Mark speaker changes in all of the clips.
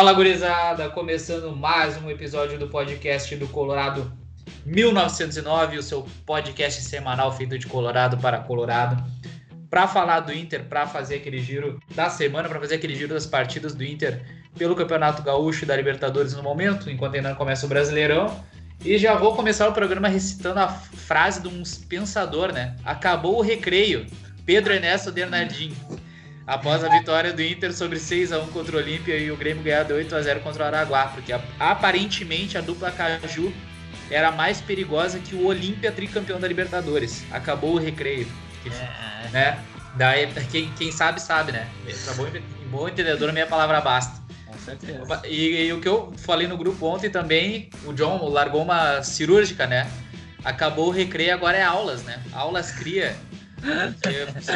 Speaker 1: Fala gurizada, começando mais um episódio do podcast do Colorado 1909, o seu podcast semanal feito de Colorado para Colorado, para falar do Inter, para fazer aquele giro da semana, para fazer aquele giro das partidas do Inter pelo Campeonato Gaúcho e da Libertadores no momento, enquanto ainda não começa o Brasileirão. E já vou começar o programa recitando a frase de um pensador, né? Acabou o recreio. Pedro Ernesto Bernardinho após a vitória do Inter sobre 6 a 1 contra o Olímpia e o Grêmio ganhar de 8 a 0 contra o Araguá, porque aparentemente a dupla Caju era mais perigosa que o Olímpia tricampeão da Libertadores. Acabou o recreio. É. Né? Daí, quem, quem sabe, sabe, né? Pra bom, bom entendedor, minha palavra basta.
Speaker 2: Com certeza.
Speaker 1: E, e, o que eu falei no grupo ontem também, o John largou uma cirúrgica, né? Acabou o recreio, agora é aulas, né? Aulas cria.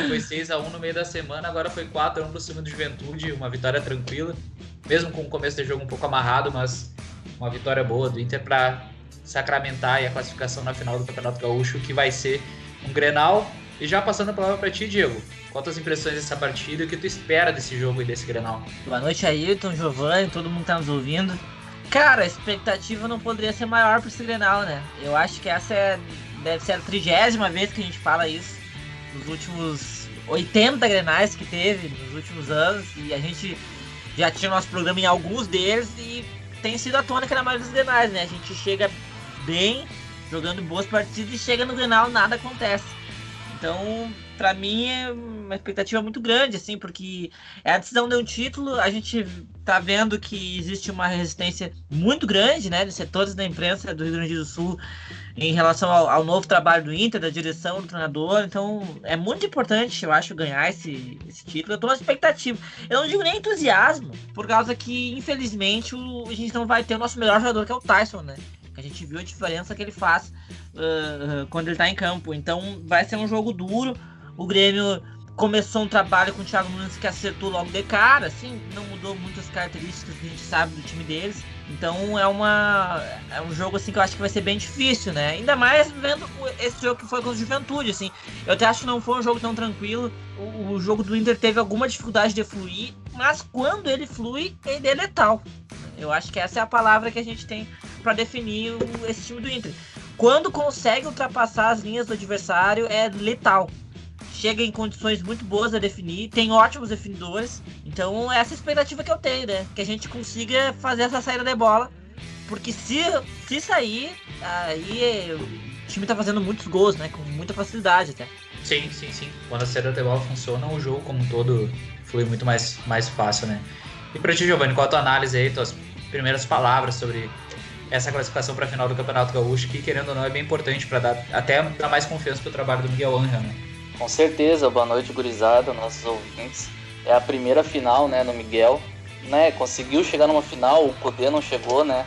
Speaker 1: Foi 6x1 no meio da semana, agora foi 4x1 pro cima do Juventude, uma vitória tranquila. Mesmo com o começo do jogo um pouco amarrado, mas uma vitória boa do Inter para sacramentar a classificação na final do Campeonato Gaúcho, que vai ser um Grenal. E já passando a palavra para ti, Diego. Quantas impressões dessa partida e o que tu espera desse jogo e desse Grenal?
Speaker 2: Boa noite, Ayrton, Giovanni, todo mundo tá nos ouvindo. Cara, a expectativa não poderia ser maior para esse Grenal, né? Eu acho que essa é, deve ser a trigésima vez que a gente fala isso nos últimos 80 grenais que teve nos últimos anos e a gente já tinha nosso programa em alguns deles e tem sido a tônica na maioria dos grenais, né? A gente chega bem, jogando boas partidas e chega no grenal nada acontece. Então, para mim é uma expectativa muito grande, assim, porque é a decisão de um título, a gente tá vendo que existe uma resistência muito grande, né, de setores da imprensa do Rio Grande do Sul em relação ao, ao, novo trabalho do Inter, da direção do treinador. Então é muito importante, eu acho, ganhar esse, esse título. Eu tô na expectativa. Eu não digo nem entusiasmo, por causa que, infelizmente, o, a gente não vai ter o nosso melhor jogador, que é o Tyson, né? A gente viu a diferença que ele faz uh, quando ele tá em campo. Então vai ser um jogo duro. O Grêmio começou um trabalho com o Thiago Nunes que acertou logo de cara, assim, não mudou muitas características que a gente sabe do time deles. Então é uma é um jogo assim que eu acho que vai ser bem difícil, né? Ainda mais vendo esse jogo que foi com o Juventude, assim. Eu até acho que não foi um jogo tão tranquilo. O, o jogo do Inter teve alguma dificuldade de fluir, mas quando ele flui, ele é letal. Eu acho que essa é a palavra que a gente tem para definir o, esse time do Inter. Quando consegue ultrapassar as linhas do adversário, é letal chega em condições muito boas a definir, tem ótimos definidores. Então, essa é a expectativa que eu tenho, né? Que a gente consiga fazer essa saída de bola. Porque se, se sair, aí o time tá fazendo muitos gols, né? Com muita facilidade até.
Speaker 1: Sim, sim, sim. Quando a saída de bola funciona, o jogo como um todo flui muito mais, mais fácil, né? E pra ti, Giovanni, qual a tua análise aí, tuas primeiras palavras sobre essa classificação para a final do Campeonato Gaúcho, que querendo ou não é bem importante para dar até dar mais confiança pro trabalho do Miguel Angel, né?
Speaker 3: Com certeza, boa noite, gurizada, nossos ouvintes. É a primeira final, né, no Miguel. Né, conseguiu chegar numa final, o poder não chegou, né?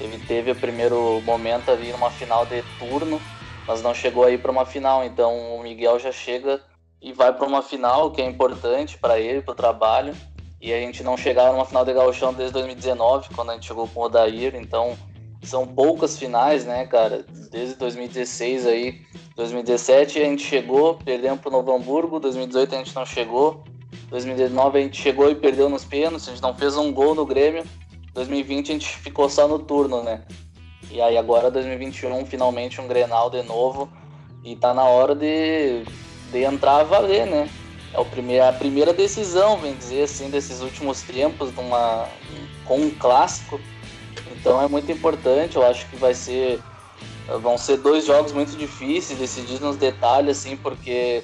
Speaker 3: Ele teve o primeiro momento ali numa final de turno, mas não chegou aí para uma final. Então o Miguel já chega e vai para uma final que é importante para ele, para o trabalho. E a gente não chegava numa final de gauchão desde 2019, quando a gente chegou com o Odair. Então são poucas finais, né, cara? Desde 2016 aí, 2017 a gente chegou, perdemos pro Novo Hamburgo, 2018 a gente não chegou, 2019 a gente chegou e perdeu nos pênaltis, a gente não fez um gol no Grêmio, 2020 a gente ficou só no turno, né? E aí agora 2021 finalmente um Grenal de novo e tá na hora de, de entrar a valer, né? É o primeiro, a primeira decisão, vem dizer assim, desses últimos tempos, de uma, com um clássico então é muito importante, eu acho que vai ser vão ser dois jogos muito difíceis, decididos nos detalhes assim, porque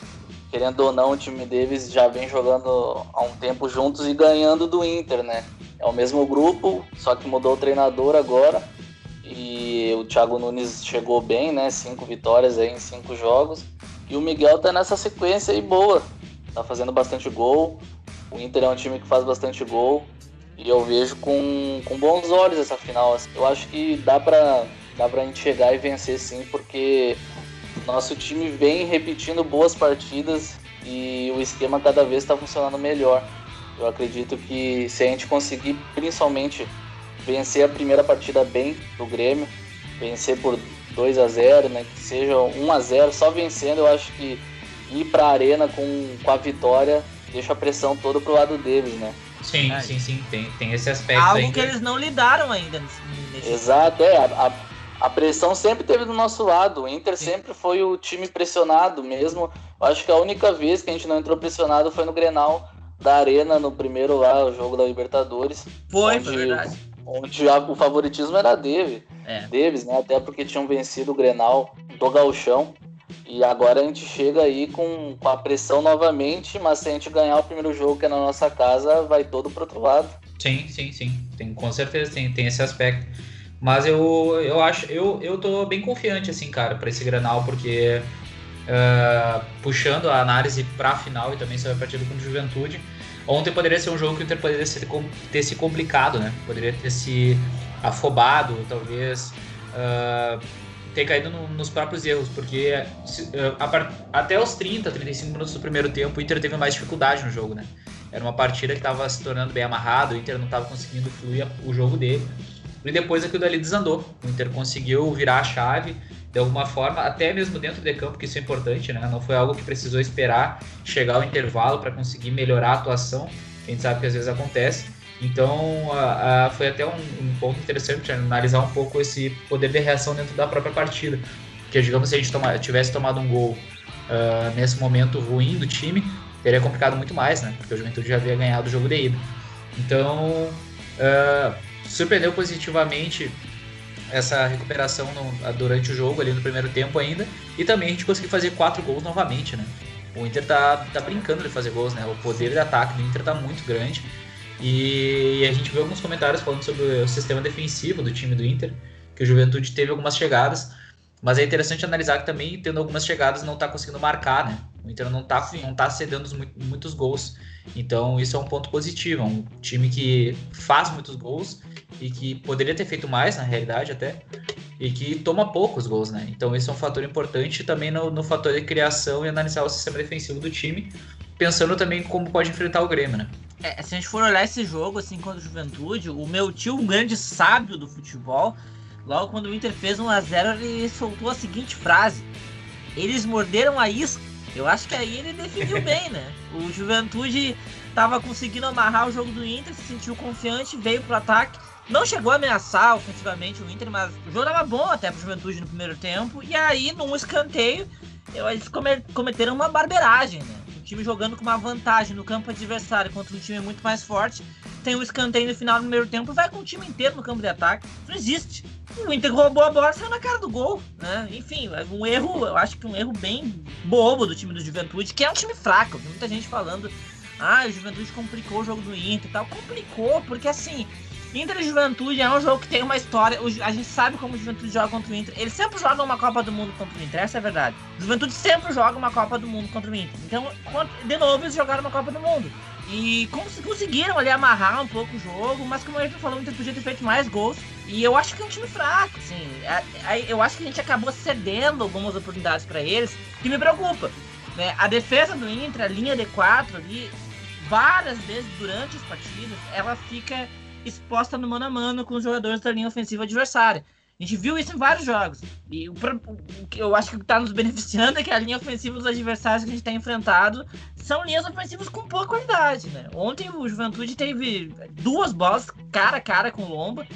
Speaker 3: querendo ou não, o time deles já vem jogando há um tempo juntos e ganhando do Inter, né? É o mesmo grupo, só que mudou o treinador agora. E o Thiago Nunes chegou bem, né? Cinco vitórias aí em cinco jogos. E o Miguel tá nessa sequência aí boa. Tá fazendo bastante gol. O Inter é um time que faz bastante gol. E eu vejo com, com bons olhos essa final. Assim. Eu acho que dá pra, dá pra gente chegar e vencer sim, porque nosso time vem repetindo boas partidas e o esquema cada vez está funcionando melhor. Eu acredito que se a gente conseguir principalmente vencer a primeira partida bem do Grêmio, vencer por 2 a 0 né, que seja 1 a 0 só vencendo, eu acho que ir para a arena com, com a vitória deixa a pressão toda pro lado deles, né?
Speaker 1: Sim, é. sim, sim, tem, tem esse aspecto.
Speaker 2: Algo
Speaker 1: ainda.
Speaker 2: que eles não lidaram ainda.
Speaker 3: Nesse... Exato, é. A, a, pressão sempre teve do nosso lado. O Inter sim. sempre foi o time pressionado mesmo. Eu acho que a única vez que a gente não entrou pressionado foi no Grenal da Arena, no primeiro lá, o jogo da Libertadores.
Speaker 2: Foi, onde, foi verdade.
Speaker 3: Onde a, o favoritismo era Davis, é. Davis, né? Até porque tinham vencido o Grenal do Galchão. E agora a gente chega aí com, com a pressão novamente, mas se a gente ganhar o primeiro jogo que é na nossa casa, vai todo pro outro lado.
Speaker 1: Sim, sim, sim. Tem, com certeza tem, tem esse aspecto. Mas eu, eu acho, eu, eu tô bem confiante, assim, cara, para esse Granal, porque uh, puxando a análise pra final e também sobre a partida com o Juventude, ontem poderia ser um jogo que o Inter poderia ter se complicado, né? Poderia ter se afobado, talvez. Uh, ter caído no, nos próprios erros, porque se, eh, a, até os 30, 35 minutos do primeiro tempo, o Inter teve mais dificuldade no jogo, né? Era uma partida que estava se tornando bem amarrado, o Inter não estava conseguindo fluir o jogo dele. E depois aquilo dali desandou. O Inter conseguiu virar a chave de alguma forma, até mesmo dentro de campo, que isso é importante, né? Não foi algo que precisou esperar chegar ao intervalo para conseguir melhorar a atuação. A gente sabe que às vezes acontece. Então, a, a, foi até um, um, ponto interessante analisar um pouco esse poder de reação dentro da própria partida. Porque, digamos, se a gente toma, tivesse tomado um gol uh, nesse momento ruim do time, teria complicado muito mais, né? Porque o Juventude já havia ganhado o jogo de ida. Então, uh, surpreendeu positivamente essa recuperação no, durante o jogo, ali no primeiro tempo ainda. E também a gente conseguiu fazer quatro gols novamente, né? O Inter tá, tá brincando de fazer gols, né? O poder de ataque do Inter tá muito grande. E a gente viu alguns comentários falando sobre o sistema defensivo do time do Inter, que o Juventude teve algumas chegadas, mas é interessante analisar que também, tendo algumas chegadas, não está conseguindo marcar, né? O Inter não está não tá cedendo muitos gols. Então, isso é um ponto positivo. É um time que faz muitos gols e que poderia ter feito mais, na realidade, até, e que toma poucos gols, né? Então, isso é um fator importante também no, no fator de criação e analisar o sistema defensivo do time, pensando também como pode enfrentar o Grêmio, né?
Speaker 2: É, se a gente for olhar esse jogo, assim, contra o Juventude, o meu tio, um grande sábio do futebol, logo quando o Inter fez 1x0, ele soltou a seguinte frase: Eles morderam a isca. Eu acho que aí ele definiu bem, né? O Juventude estava conseguindo amarrar o jogo do Inter, se sentiu confiante, veio pro ataque. Não chegou a ameaçar ofensivamente o Inter, mas o jogo estava bom até pro Juventude no primeiro tempo. E aí, num escanteio, eles cometeram uma barbeiragem, né? Time jogando com uma vantagem no campo adversário contra um time muito mais forte, tem um escanteio no final do primeiro tempo e vai com o time inteiro no campo de ataque. Isso não existe. O Inter roubou a bola saiu na cara do gol. Né? Enfim, um erro, eu acho que um erro bem bobo do time do Juventude, que é um time fraco. Tem muita gente falando, ah, o Juventude complicou o jogo do Inter e tal. Complicou, porque assim, Inter e Juventude é um jogo que tem uma história. A gente sabe como o Juventude joga contra o Inter. Eles sempre jogam uma Copa do Mundo contra o Inter, essa é a verdade. O Juventude sempre joga uma Copa do Mundo contra o Inter. Então, de novo, eles jogaram uma Copa do Mundo. E conseguiram ali amarrar um pouco o jogo, mas como a gente falou, o Inter podia ter feito mais gols. E eu acho que é um time fraco, assim. Eu acho que a gente acabou cedendo algumas oportunidades para eles, que me preocupa. Né? A defesa do Inter, a linha D4 ali, várias vezes durante as partidas, ela fica exposta no mano a mano com os jogadores da linha ofensiva adversária. A gente viu isso em vários jogos. E o, que eu acho que está nos beneficiando é que a linha ofensiva dos adversários que a gente tem enfrentado são linhas ofensivas com pouca qualidade, né? Ontem o Juventude teve duas bolas cara a cara com o Lomba.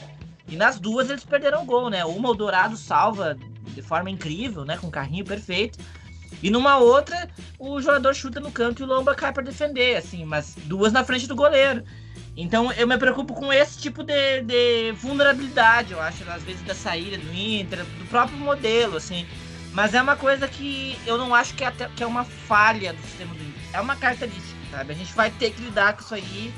Speaker 2: E nas duas eles perderam o gol, né? Uma o Dourado salva de forma incrível, né? Com carrinho perfeito. E numa outra, o jogador chuta no canto e o Lomba cai para defender, assim, mas duas na frente do goleiro. Então eu me preocupo com esse tipo de, de, vulnerabilidade, eu acho, às vezes da saída do Inter, do próprio modelo, assim. Mas é uma coisa que eu não acho que é, até, que é uma falha do sistema do Inter. É uma característica, sabe? A gente vai ter que lidar com isso aí.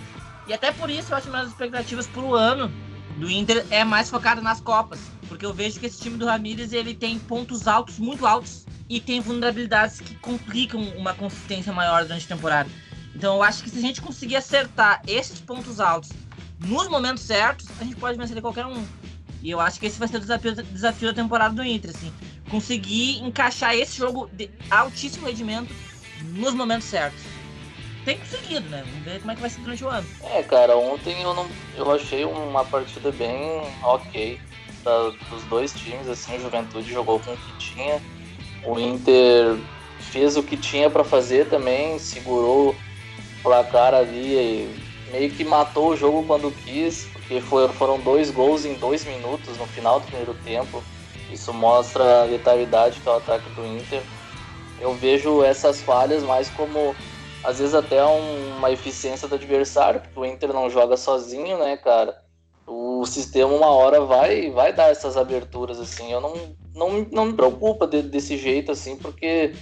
Speaker 2: E até por isso eu acho que as expectativas pro ano do Inter é mais focada nas Copas. Porque eu vejo que esse time do Ramires ele tem pontos altos, muito altos, e tem vulnerabilidades que complicam uma consistência maior durante a temporada. Então eu acho que se a gente conseguir acertar esses pontos altos nos momentos certos, a gente pode vencer qualquer um. E eu acho que esse vai ser o desafio, desafio da temporada do Inter, assim. Conseguir encaixar esse jogo de altíssimo rendimento nos momentos certos. Tem conseguido, né? Vamos ver como é que vai ser durante o ano.
Speaker 3: É, cara, ontem eu não. Eu achei uma partida bem ok da, dos dois times, assim, o Juventude jogou com o que tinha. O Inter fez o que tinha para fazer também, segurou placar ali meio que matou o jogo quando quis, porque foram dois gols em dois minutos no final do primeiro tempo. Isso mostra a letalidade que é o ataque do Inter. Eu vejo essas falhas mais como, às vezes, até uma eficiência do adversário, porque o Inter não joga sozinho, né, cara? O sistema, uma hora, vai vai dar essas aberturas, assim. Eu não, não, não me preocupa de, desse jeito, assim, porque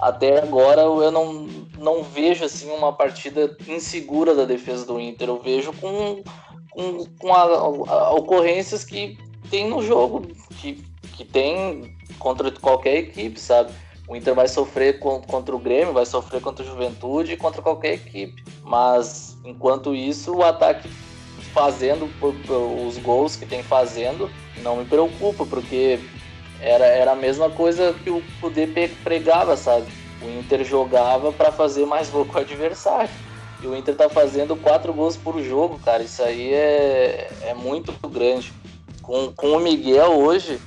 Speaker 3: até agora eu não, não vejo assim uma partida insegura da defesa do Inter. Eu vejo com, com, com a, a, ocorrências que tem no jogo, que, que tem contra qualquer equipe, sabe? O Inter vai sofrer contra o Grêmio, vai sofrer contra o Juventude contra qualquer equipe. Mas enquanto isso, o ataque fazendo os gols que tem fazendo não me preocupa, porque era, era a mesma coisa que o DP pregava, sabe? O Inter jogava para fazer mais gol com o adversário. E o Inter tá fazendo quatro gols por jogo, cara. Isso aí é, é muito grande. Com, com o Miguel hoje,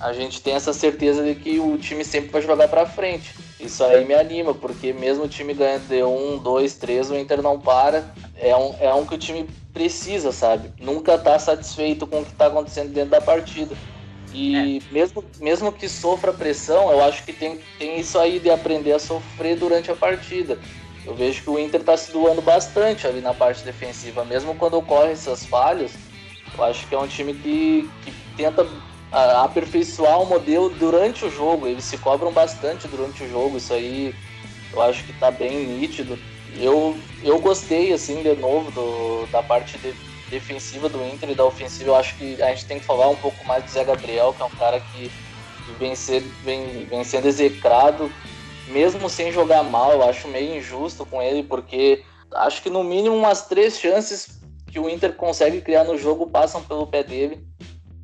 Speaker 3: a gente tem essa certeza de que o time sempre vai jogar para frente. Isso aí me anima, porque mesmo o time ganhando de um, dois, três, o Inter não para. É um, é um que o time precisa, sabe? Nunca tá satisfeito com o que tá acontecendo dentro da partida. E é. mesmo, mesmo que sofra pressão, eu acho que tem, tem isso aí de aprender a sofrer durante a partida. Eu vejo que o Inter está se doando bastante ali na parte defensiva, mesmo quando ocorrem essas falhas. Eu acho que é um time que, que tenta aperfeiçoar o modelo durante o jogo. Eles se cobram bastante durante o jogo. Isso aí eu acho que está bem nítido. Eu, eu gostei, assim, de novo, do, da parte de, defensiva do Inter e da ofensiva, eu acho que a gente tem que falar um pouco mais do Zé Gabriel, que é um cara que, vem, ser, vem, vem sendo execrado, mesmo sem jogar mal, eu acho meio injusto com ele, porque acho que no mínimo umas três chances que o Inter consegue criar no jogo passam pelo pé dele.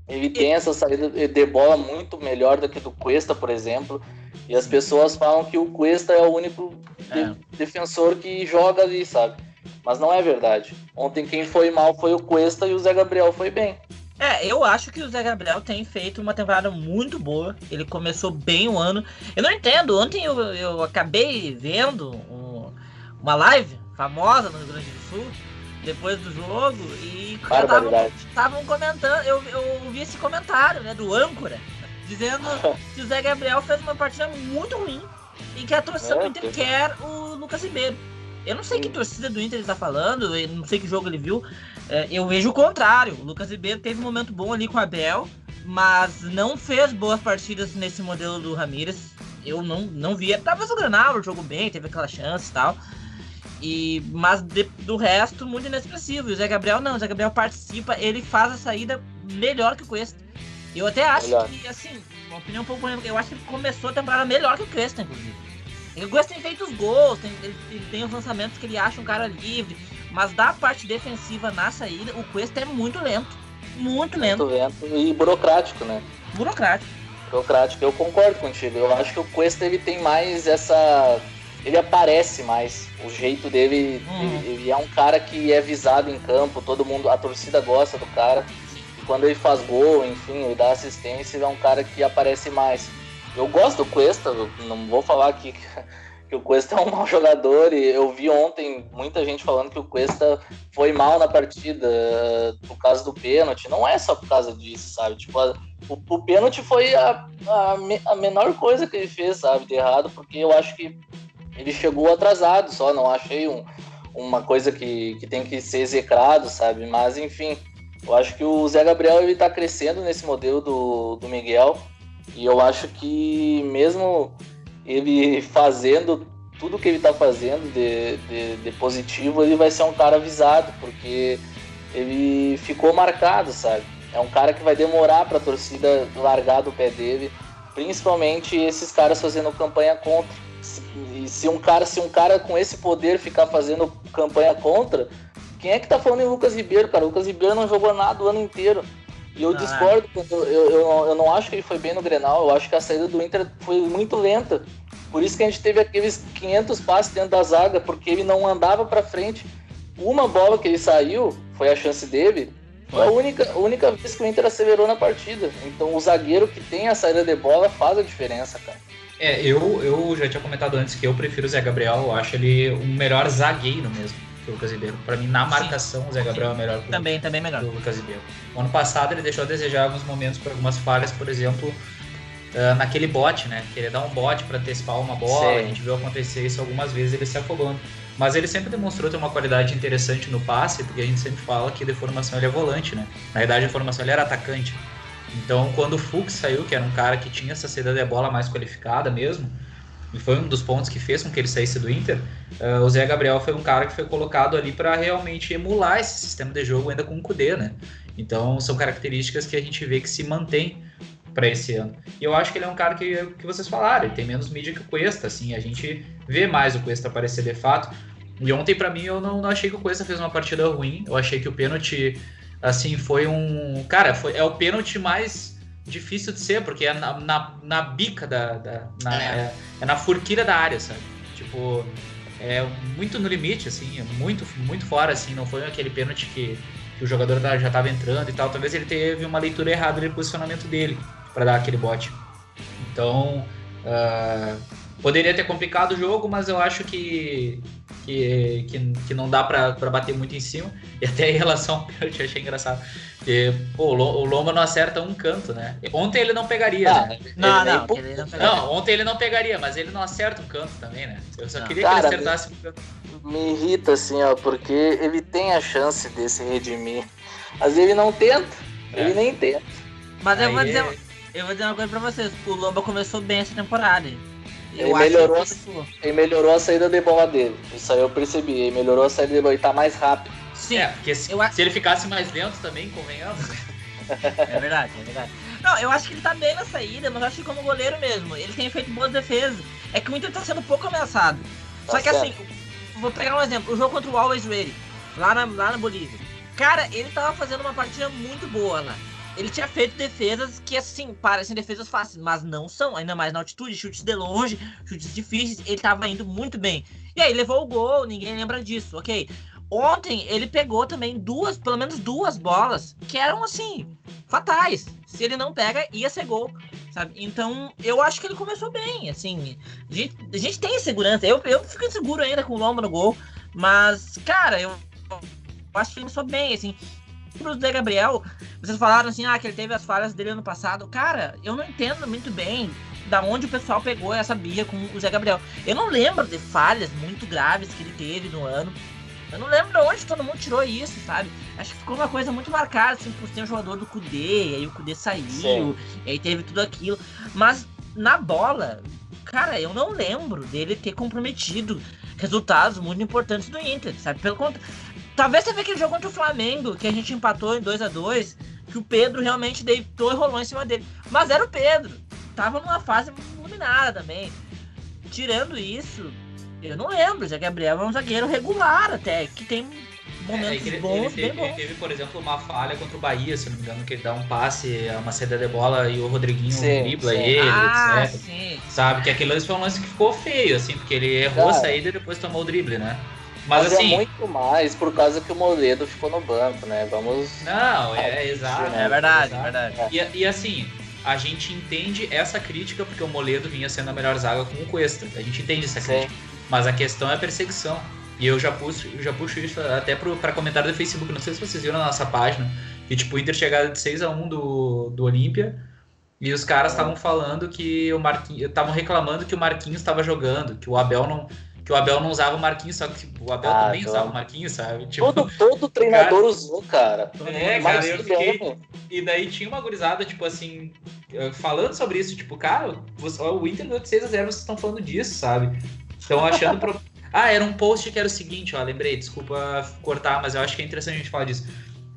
Speaker 3: Ele tem essa saída de bola muito melhor do que do Cuesta, por exemplo. E as pessoas falam que o Cuesta é o único é. defensor que joga ali, sabe? Mas não é verdade. Ontem quem foi mal foi o Cuesta e o Zé Gabriel foi bem.
Speaker 2: É, eu acho que o Zé Gabriel tem feito uma temporada muito boa. Ele começou bem o ano. Eu não entendo. Ontem eu, eu acabei vendo um, uma live famosa no Rio Grande do Sul depois do jogo e estavam comentando. Eu, eu vi esse comentário né, do âncora dizendo que o Zé Gabriel fez uma partida muito ruim e que a torcida é, do Inter quer o Lucas Ribeiro. Eu não sei que torcida do Inter ele tá falando, eu não sei que jogo ele viu. É, eu vejo o contrário. O Lucas Ribeiro teve um momento bom ali com o Abel, mas não fez boas partidas nesse modelo do Ramírez. Eu não, não vi. Talvez o Granal jogou bem, teve aquela chance e tal. E, mas de, do resto, muito inexpressivo. E o Zé Gabriel não, o Zé Gabriel participa, ele faz a saída melhor que o Cuesta. Eu até acho melhor. que, assim, uma opinião um pouco eu acho que ele começou a temporada melhor que o Cuesta, inclusive. O Gus tem feito os gols, tem, ele, ele, tem os lançamentos que ele acha um cara livre, mas da parte defensiva na saída, o Cuesta é muito lento. Muito lento.
Speaker 3: Muito lento e burocrático, né?
Speaker 2: Burocrático.
Speaker 3: Burocrático, eu concordo contigo. Eu acho que o Cuesta ele tem mais essa. Ele aparece mais. O jeito dele. Hum. Ele, ele, é um cara que é visado em campo, todo mundo, a torcida gosta do cara. E quando ele faz gol, enfim, ele dá assistência, ele é um cara que aparece mais. Eu gosto do Cuesta, não vou falar aqui que o Cuesta é um mau jogador e eu vi ontem muita gente falando que o Cuesta foi mal na partida por causa do pênalti. Não é só por causa disso, sabe? Tipo, a, o, o pênalti foi a, a, a, menor coisa que ele fez, sabe, de errado, porque eu acho que ele chegou atrasado só, não achei um, uma coisa que, que tem que ser execrado, sabe? Mas enfim, eu acho que o Zé Gabriel ele tá crescendo nesse modelo do, do Miguel. E eu acho que mesmo ele fazendo tudo que ele está fazendo de, de, de, positivo, ele vai ser um cara avisado, porque ele ficou marcado, sabe? É um cara que vai demorar para a torcida largar do pé dele, principalmente esses caras fazendo campanha contra. E se um cara, se um cara com esse poder ficar fazendo campanha contra, quem é que tá falando em Lucas Ribeiro, cara? O Lucas Ribeiro não jogou nada o ano inteiro. E eu ah. discordo, eu, eu, eu, não acho que ele foi bem no Grenal, eu acho que a saída do Inter foi muito lenta. Por isso que a gente teve aqueles 500 passes dentro da zaga, porque ele não andava para frente. Uma bola que ele saiu, foi a chance dele, foi a única, a única vez que o Inter acelerou na partida. Então o zagueiro que tem a saída de bola faz a diferença, cara.
Speaker 1: É, eu, eu já tinha comentado antes que eu prefiro o Zé Gabriel, eu acho ele um melhor zagueiro mesmo que o Lucas Ribeiro. Para mim, na marcação, Sim. o Zé Gabriel é melhor que
Speaker 2: também, o, também melhor.
Speaker 1: o Lucas Ribeiro. O ano passado ele deixou a desejar alguns momentos por algumas falhas, por exemplo, uh, naquele bote, né? Querer dar um bote para antecipar uma bola. Sim. A gente viu acontecer isso algumas vezes, ele se afogando. Mas ele sempre demonstrou ter uma qualidade interessante no passe, porque a gente sempre fala que de formação ele é volante, né? Na verdade, a formação ele era atacante. Então, quando o Fux saiu, que era um cara que tinha essa saída de bola mais qualificada mesmo, e foi um dos pontos que fez com que ele saísse do Inter, uh, o Zé Gabriel foi um cara que foi colocado ali para realmente emular esse sistema de jogo ainda com o Kudê, né? Então, são características que a gente vê que se mantém para esse ano. E eu acho que ele é um cara que, que vocês falaram, ele tem menos mídia que o Cuesta, assim, a gente vê mais o Cuesta aparecer de fato. E ontem, para mim, eu não, não achei que o Cuesta fez uma partida ruim, eu achei que o pênalti assim, foi um. Cara, foi, é o pênalti mais difícil de ser, porque é na, na, na bica da. da na, é. É, é. na furquilha da área, sabe? Tipo, é muito no limite, assim, é muito, muito fora, assim, não foi aquele pênalti que, que o jogador já estava entrando e tal. Talvez ele teve uma leitura errada do posicionamento dele para dar aquele bote. Então, uh, poderia ter complicado o jogo, mas eu acho que, que, que, que não dá para bater muito em cima. E até em relação ao pênalti, achei engraçado. Porque, pô, o Lomba não acerta um canto, né? Ontem ele não pegaria,
Speaker 2: ah,
Speaker 1: né?
Speaker 2: Não, não, não, ele
Speaker 1: não, não, ontem ele não pegaria, mas ele não acerta um canto também, né? Eu só não. queria Cara, que ele acertasse
Speaker 3: me,
Speaker 1: um canto.
Speaker 3: Me irrita, assim, ó, porque ele tem a chance de se redimir. Mas ele não tenta. É. Ele nem tenta.
Speaker 2: Mas eu vou, dizer, é- eu vou dizer uma coisa pra vocês. O Lomba começou bem essa temporada.
Speaker 3: Eu ele melhorou, que ele melhorou a saída de bola dele. Isso aí eu percebi. Ele melhorou a saída de bola. Ele tá mais rápido.
Speaker 1: Sim, é, porque se, eu... se ele ficasse mais lento também, convenhamos.
Speaker 2: é verdade, é verdade. Não, eu acho que ele tá bem na saída, mas acho que como goleiro mesmo. Ele tem feito boas defesas. É que o Inter tá sendo pouco ameaçado. Tá Só que certo. assim, vou pegar um exemplo. O jogo contra o Always Ready, lá na, lá na Bolívia. Cara, ele tava fazendo uma partida muito boa lá ele tinha feito defesas que, assim, parecem defesas fáceis, mas não são, ainda mais na altitude, chutes de longe, chutes difíceis, ele tava indo muito bem. E aí levou o gol, ninguém lembra disso, ok? Ontem ele pegou também duas, pelo menos duas bolas que eram assim, fatais. Se ele não pega, ia ser gol, sabe? Então eu acho que ele começou bem, assim. A gente, a gente tem segurança, eu, eu fico inseguro ainda com o lombo no gol, mas, cara, eu, eu acho que ele começou bem, assim pro Zé Gabriel, vocês falaram assim, ah, que ele teve as falhas dele ano passado. Cara, eu não entendo muito bem da onde o pessoal pegou essa birra com o Zé Gabriel. Eu não lembro de falhas muito graves que ele teve no ano. Eu não lembro de onde todo mundo tirou isso, sabe? Acho que ficou uma coisa muito marcada, assim, por ser um jogador do Kudê, aí o Kudê saiu, Sim. e aí teve tudo aquilo. Mas na bola, cara, eu não lembro dele ter comprometido resultados muito importantes do Inter, sabe? Pelo contrário, Talvez você vê aquele jogo contra o Flamengo, que a gente empatou em 2 a 2 que o Pedro realmente deitou e rolou em cima dele. Mas era o Pedro. Tava numa fase iluminada também. Tirando isso, eu não lembro. Zé Gabriel é um zagueiro regular até, que tem momentos é, ele, bons, ele
Speaker 1: teve,
Speaker 2: bons.
Speaker 1: Ele teve, por exemplo, uma falha contra o Bahia, se não me engano, que ele dá um passe, uma saída de bola e o Rodriguinho sim, dribla sim. ele,
Speaker 2: ah, etc. Sim.
Speaker 1: Sabe, que aquele lance foi um lance que ficou feio, assim, porque ele errou a saída e depois tomou o drible, né?
Speaker 3: Mas, Mas é assim. É muito mais por causa que o Moledo ficou no banco, né? Vamos.
Speaker 1: Não, é, é exato.
Speaker 2: É verdade, é verdade.
Speaker 1: E, e assim, a gente entende essa crítica porque o Moledo vinha sendo a melhor zaga com o Cuesta. A gente entende essa crítica. Sim. Mas a questão é a perseguição. E eu já puxo, já puxo isso até para comentário do Facebook. Não sei se vocês viram na nossa página. Que tipo, o Inter chegada de 6 a 1 do, do Olímpia. E os caras estavam falando que o Marquinhos. Estavam reclamando que o Marquinhos estava jogando, que o Abel não que o Abel não usava o Marquinhos, só que o Abel ah, também usava o Marquinhos, sabe?
Speaker 3: Tipo, todo, todo treinador cara... usou, cara.
Speaker 1: É, cara, eu fiquei... E daí tinha uma gurizada, tipo assim, falando sobre isso, tipo, cara, o Inter deu de 6 a 0 vocês estão falando disso, sabe? Estão achando... Pro... Ah, era um post que era o seguinte, ó, lembrei, desculpa cortar, mas eu acho que é interessante a gente falar disso.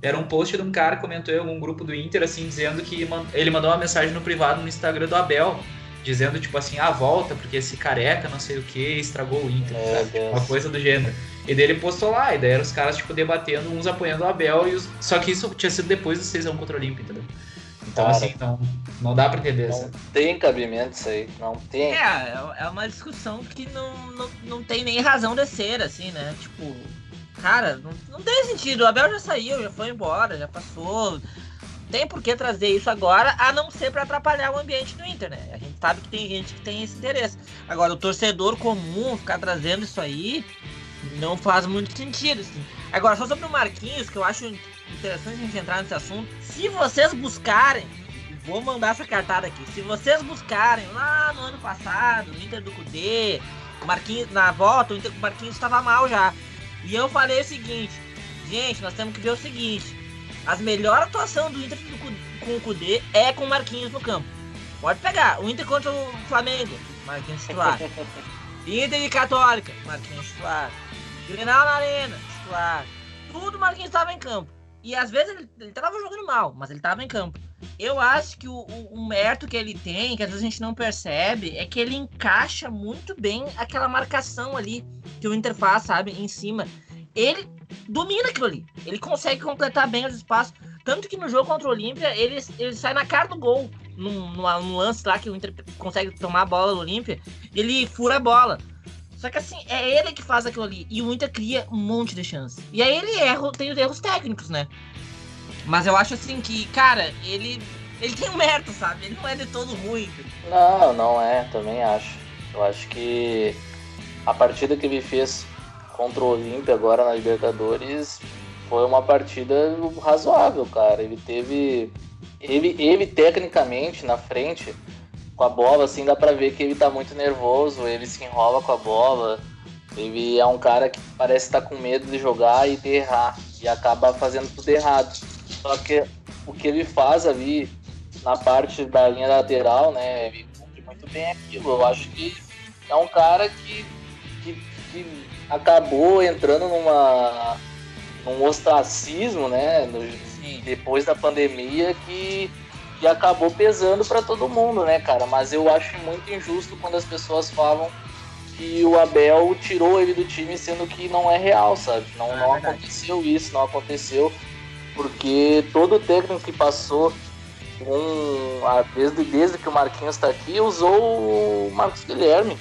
Speaker 1: Era um post de um cara que comentou em algum grupo do Inter, assim, dizendo que ele mandou uma mensagem no privado no Instagram do Abel, dizendo, tipo assim, ah, volta, porque esse careca, não sei o que, estragou o Inter, é, Uma coisa do gênero. E daí ele postou lá, e daí eram os caras, tipo, debatendo, uns apoiando o Abel, e os... só que isso tinha sido depois do 6x1 contra o Olímpia, entendeu? Então, Cara, assim, não, não dá pra entender
Speaker 3: Não tem cabimento isso aí, não tem.
Speaker 2: É, é uma discussão que não, não, não tem nem razão de ser, assim, né? Tipo, cara, não, não tem sentido. O Abel já saiu, já foi embora, já passou tem por que trazer isso agora, a não ser para atrapalhar o ambiente do Inter, né? A gente sabe que tem gente que tem esse interesse. Agora, o torcedor comum ficar trazendo isso aí, não faz muito sentido, assim. Agora, só sobre o Marquinhos, que eu acho interessante a gente entrar nesse assunto. Se vocês buscarem, vou mandar essa cartada aqui. Se vocês buscarem lá no ano passado, no Inter do Cudê, o Marquinhos, na volta, o Inter do Marquinhos estava mal já. E eu falei o seguinte, gente, nós temos que ver o seguinte. As melhores atuações do Inter com o Cudê é com o Marquinhos no campo. Pode pegar. O Inter contra o Flamengo, Marquinhos titular. Inter e Católica, Marquinhos titular. Grenal na Arena, titular. Tudo Marquinhos estava em campo. E às vezes ele, ele tava jogando mal, mas ele tava em campo. Eu acho que o, o, o, mérito que ele tem, que às vezes a gente não percebe, é que ele encaixa muito bem aquela marcação ali que o Inter faz, sabe, em cima. Ele domina aquilo ali. Ele consegue completar bem os espaços. Tanto que no jogo contra o Olímpia, ele, ele sai na cara do gol. Num, num, lance lá que o Inter consegue tomar a bola do Olímpia, ele fura a bola. Só que assim, é ele que faz aquilo ali. E o Inter cria um monte de chance. E aí ele erra, tem os erros técnicos, né? Mas eu acho assim que, cara, ele. Ele tem um mérito, sabe? Ele não é de todo ruim.
Speaker 3: Não, não é, também acho. Eu acho que a partida que ele fez contra o Olímpia agora na Libertadores foi uma partida razoável, cara. Ele teve. Ele, ele tecnicamente na frente com a bola, assim, dá pra ver que ele tá muito nervoso, ele se enrola com a bola. Ele é um cara que parece estar tá com medo de jogar e de errar, e acaba fazendo tudo errado. Só que o que ele faz ali na parte da linha lateral, né, ele cumpre muito bem aquilo. Eu acho que é um cara que, que, que acabou entrando numa num ostracismo, né, no, depois da pandemia, que e acabou pesando para todo mundo, né, cara? Mas eu acho muito injusto quando as pessoas falam que o Abel tirou ele do time, sendo que não é real, sabe? Não, é não aconteceu isso, não aconteceu, porque todo técnico que passou um, desde, desde que o Marquinhos está aqui usou o Marcos Guilherme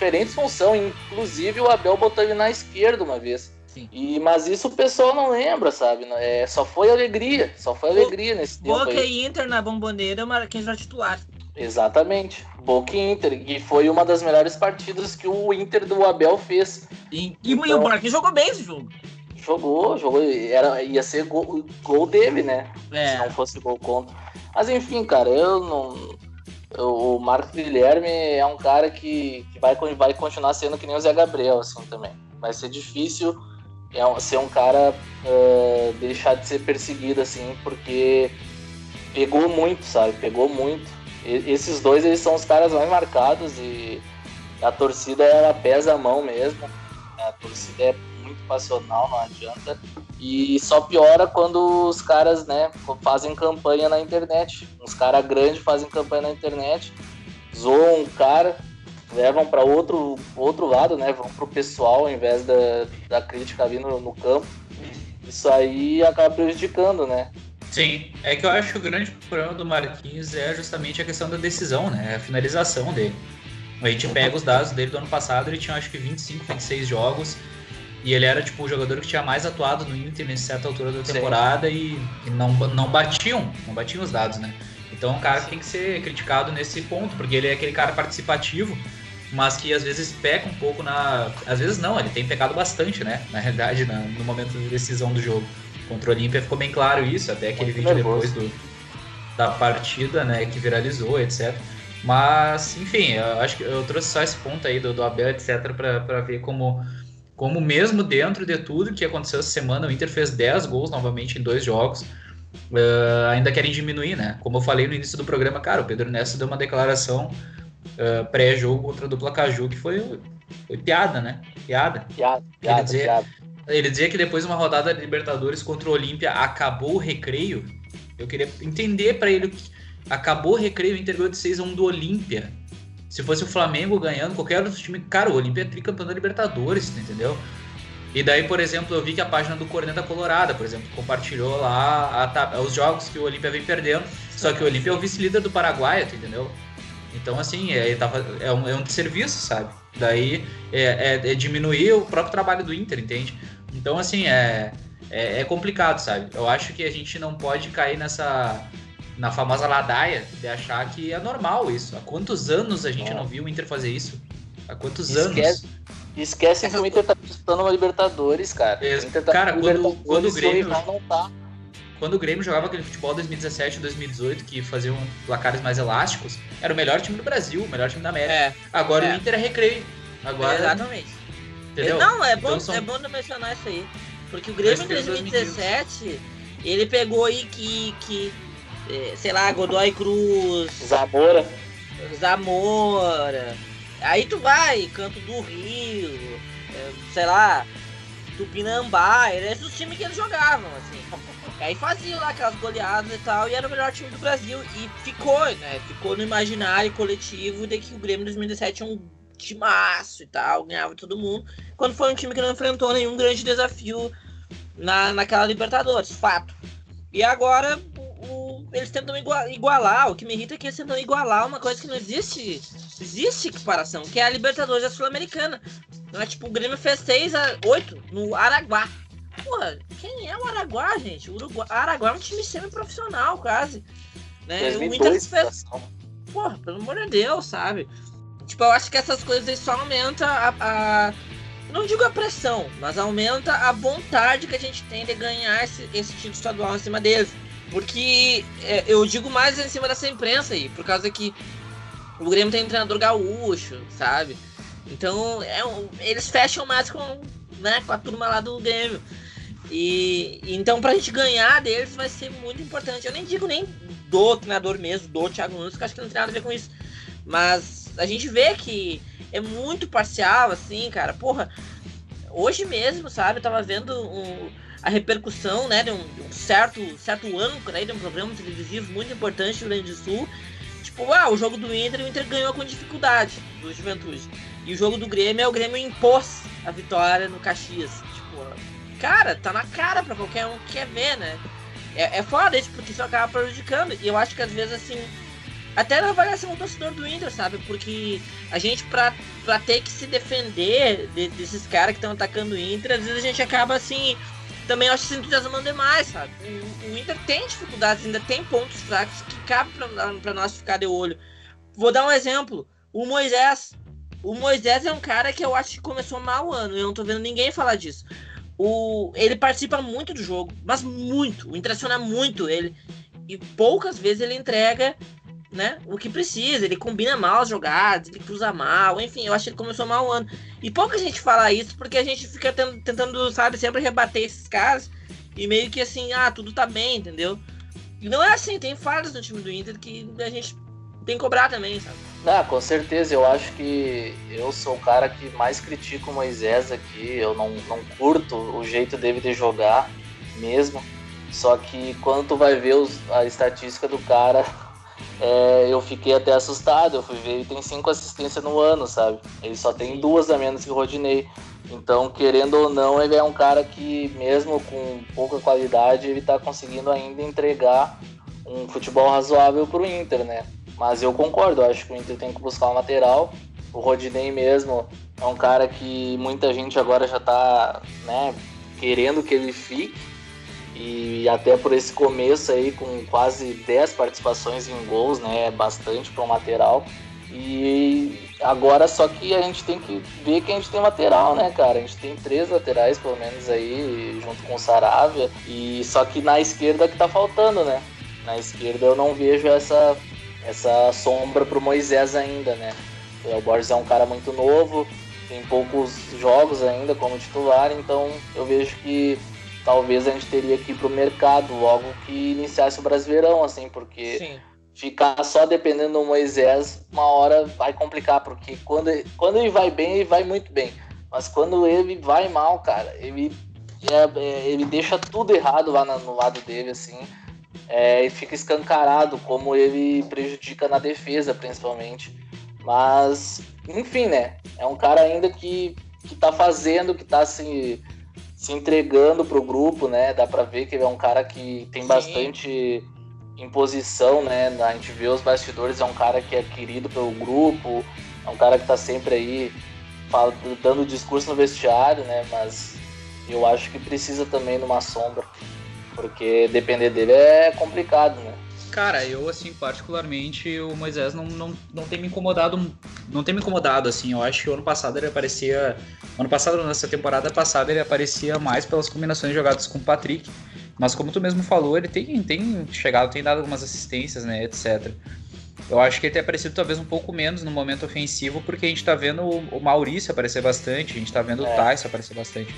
Speaker 3: diferentes funções, inclusive o Abel botou ele na esquerda uma vez. Sim. E, mas isso o pessoal não lembra, sabe? É, só foi alegria, só foi alegria nesse tempo.
Speaker 2: Boca e Inter na bomboneira, o Marquinhos era titular.
Speaker 3: Exatamente. Boca e Inter. E foi uma das melhores partidas que o Inter do Abel fez.
Speaker 2: E, e então, o Marquinhos jogou bem esse jogo.
Speaker 3: Jogou, jogou. Era, ia ser gol, gol dele, né? É. Se não fosse gol contra. Mas enfim, cara, eu não. O Marcos Guilherme é um cara que, que vai, vai continuar sendo que nem o Zé Gabriel, assim, também. Vai ser difícil é, ser um cara uh, deixar de ser perseguido, assim, porque pegou muito, sabe? Pegou muito. E, esses dois, eles são os caras mais marcados e a torcida, ela pesa a mão mesmo. A torcida é muito passional, não adianta. E só piora quando os caras, né, fazem campanha na internet. Uns caras grandes fazem campanha na internet, zoam um cara, levam para outro, outro lado, né? Vão pro pessoal ao invés da, da crítica vindo no, no campo. Isso aí acaba prejudicando, né?
Speaker 1: Sim, é que eu acho que o grande problema do Marquinhos é justamente a questão da decisão, né? A finalização dele. A gente pega os dados dele do ano passado, ele tinha acho que 25, 26 jogos. E ele era tipo o jogador que tinha mais atuado no Inter nessa certa altura da temporada e, e, não, não batiam, não batiam os dados, né? Então é um cara que tem que ser criticado nesse ponto, porque ele é aquele cara participativo mas que às vezes peca um pouco na. Às vezes não, ele tem pecado bastante, né? Na realidade, na, no momento de decisão do jogo. Contra o Olímpia ficou bem claro isso, até aquele Muito vídeo nervoso. depois do, da partida, né, que viralizou, etc. Mas, enfim, eu acho que eu trouxe só esse ponto aí do, do Abel, etc, para ver como, como mesmo dentro de tudo que aconteceu essa semana, o Inter fez 10 gols novamente em dois jogos. Uh, ainda querem diminuir, né? Como eu falei no início do programa, cara, o Pedro Neto deu uma declaração uh, pré-jogo contra a dupla Caju, que foi, foi piada, né? Piada.
Speaker 3: Piada, piada,
Speaker 1: ele dizia,
Speaker 3: piada.
Speaker 1: Ele dizia que depois de uma rodada de Libertadores contra o Olímpia acabou o recreio. Eu queria entender para ele que acabou o recreio, o Inter ganhou de 6 a 1 do Olímpia. Se fosse o Flamengo ganhando, qualquer outro time. Cara, o Olímpia é tricampeão da Libertadores, entendeu? E daí, por exemplo, eu vi que a página do Corneta Colorada, por exemplo, compartilhou lá a, os jogos que o Olímpia vem perdendo. Só que o Olímpia é o vice-líder do Paraguai, entendeu? Então, assim, é, é, um, é um serviço, sabe? Daí é, é, é, diminuir o próprio trabalho do Inter, entende? Então, assim, é, é, é, complicado, sabe? Eu acho que a gente não pode cair nessa. Na famosa ladaia de achar que é normal isso. Há quantos anos a gente não viu o Inter fazer isso? Há quantos
Speaker 3: esquece,
Speaker 1: anos?
Speaker 3: Esquece que o Inter tá disputando uma Libertadores, cara.
Speaker 1: É,
Speaker 3: tá
Speaker 1: cara, quando, quando o Grêmio. Não tá. Quando o Grêmio jogava aquele futebol 2017 2018, que faziam placares mais elásticos, era o melhor time do Brasil, o melhor time da América. É, Agora é. o Inter é recreio. Agora,
Speaker 2: Exatamente. Entendeu? Não, é bom, então, são... é bom mencionar isso aí. Porque o Grêmio em 2017, ele pegou aí que, que é, sei lá, Godoy Cruz.
Speaker 3: Zamora.
Speaker 2: Zamora. Aí tu vai, Canto do Rio, é, sei lá, Tupinambá, esses os times que eles jogavam, assim. Aí faziam lá aquelas goleadas e tal, e era o melhor time do Brasil. E ficou, né? Ficou no imaginário coletivo de que o Grêmio 2017 é um timaço e tal, ganhava todo mundo. Quando foi um time que não enfrentou nenhum grande desafio na, naquela Libertadores, fato. E agora eles tentam igualar, o que me irrita é que eles tentam igualar uma coisa que não existe. Existe equiparação, que é a Libertadores da Sul-Americana. Não é tipo, o Grêmio fez 6 a 8 no Araguá. Porra, quem é o Araguá, gente? O Uruguai, Araguá é um time semi-profissional, quase. Né? 2002, o Inter fez. Porra, pelo amor de Deus, sabe? Tipo, eu acho que essas coisas só aumentam a, a, Não digo a pressão, mas aumenta a vontade que a gente tem de ganhar esse, esse título estadual em cima deles. Porque é, eu digo mais em cima dessa imprensa aí, por causa que o Grêmio tem um treinador gaúcho, sabe? Então é, eles fecham mais com, né, com a turma lá do Grêmio. E então pra gente ganhar deles vai ser muito importante. Eu nem digo nem do treinador mesmo, do Thiago Nunes, que acho que não tem nada a ver com isso. Mas a gente vê que é muito parcial, assim, cara. Porra, hoje mesmo, sabe, eu tava vendo um, a repercussão, né, de um, de um certo, certo âncora aí de um programa televisivo muito importante do Rio Grande do Sul. Tipo, ah, o jogo do Inter, o Inter ganhou com dificuldade do Juventude. E o jogo do Grêmio é o Grêmio impôs a vitória no Caxias. Tipo, cara, tá na cara pra qualquer um que quer ver, né? É, é foda isso, porque isso acaba prejudicando. E eu acho que às vezes, assim, até na avaliação do torcedor do Inter, sabe? Porque a gente, pra, pra ter que se defender de, desses caras que estão atacando o Inter, às vezes a gente acaba assim. Também acho que se entusiasmando demais, sabe? O, o, Inter tem dificuldades, ainda tem pontos fracos que cabe pra nós ficar de olho. Vou dar um exemplo. O Moisés. O Moisés é um cara que eu acho que começou mal o ano. Eu não tô vendo ninguém falar disso. O, ele participa muito do jogo, mas muito. O impressiona muito ele. E poucas vezes ele entrega né? O que precisa, ele combina mal as jogadas, ele cruza mal, enfim, eu acho que ele começou mal o ano. E pouca gente fala isso porque a gente fica tentando, sabe, sempre rebater esses caras e meio que assim, ah, tudo tá bem, entendeu? E não é assim, tem falhas no time do Inter que a gente tem que cobrar também, sabe?
Speaker 3: Ah, com certeza, eu acho que eu sou o cara que mais critico o Moisés aqui, eu não, não curto o jeito dele de jogar mesmo. Só que quando tu vai ver os, a estatística do cara, é, eu fiquei até assustado. Eu fui ver, ele tem cinco assistências no ano, sabe? Ele só tem duas a menos que o Rodinei. Então, querendo ou não, ele é um cara que, mesmo com pouca qualidade, ele tá conseguindo ainda entregar um futebol razoável pro Inter, né? Mas eu concordo, eu acho que o Inter tem que buscar um lateral. O Rodinei mesmo é um cara que muita gente agora já tá, né, querendo que ele fique e até por esse começo aí, com quase 10 participações em gols, né? É bastante para um lateral. E agora só que a gente tem que ver que a gente tem lateral, né, cara? A gente tem três laterais, pelo menos, aí, junto com o Saravia. E só que na esquerda que tá faltando, né? Na esquerda eu não vejo essa, essa sombra pro Moisés ainda, né? O Borges é um cara muito novo, tem poucos jogos ainda como titular, então eu vejo que talvez a gente teria que ir pro mercado logo que iniciasse o Brasileirão, assim, porque Sim. ficar só dependendo do Moisés, uma hora vai complicar, porque quando, quando ele vai bem, ele vai muito bem. Mas quando ele vai mal, cara, ele, é, ele deixa tudo errado lá no, no lado dele, assim. É, e fica escancarado como ele prejudica na defesa, principalmente. Mas, enfim, né? É um cara ainda que, que tá fazendo, que tá se. Assim, se entregando pro grupo, né? Dá para ver que ele é um cara que tem Sim. bastante imposição, né? A gente vê os bastidores, é um cara que é querido pelo grupo, é um cara que tá sempre aí fala, dando discurso no vestiário, né? Mas eu acho que precisa também de uma sombra, porque depender dele é complicado, né?
Speaker 1: Cara, eu, assim, particularmente, o Moisés não, não, não tem me incomodado, não tem me incomodado, assim, eu acho que o ano passado ele aparecia, ano passado, nessa temporada passada, ele aparecia mais pelas combinações jogadas com o Patrick, mas como tu mesmo falou, ele tem, tem chegado, tem dado algumas assistências, né, etc. Eu acho que ele tem aparecido talvez um pouco menos no momento ofensivo, porque a gente tá vendo o Maurício aparecer bastante, a gente tá vendo é. o Tyson aparecer bastante.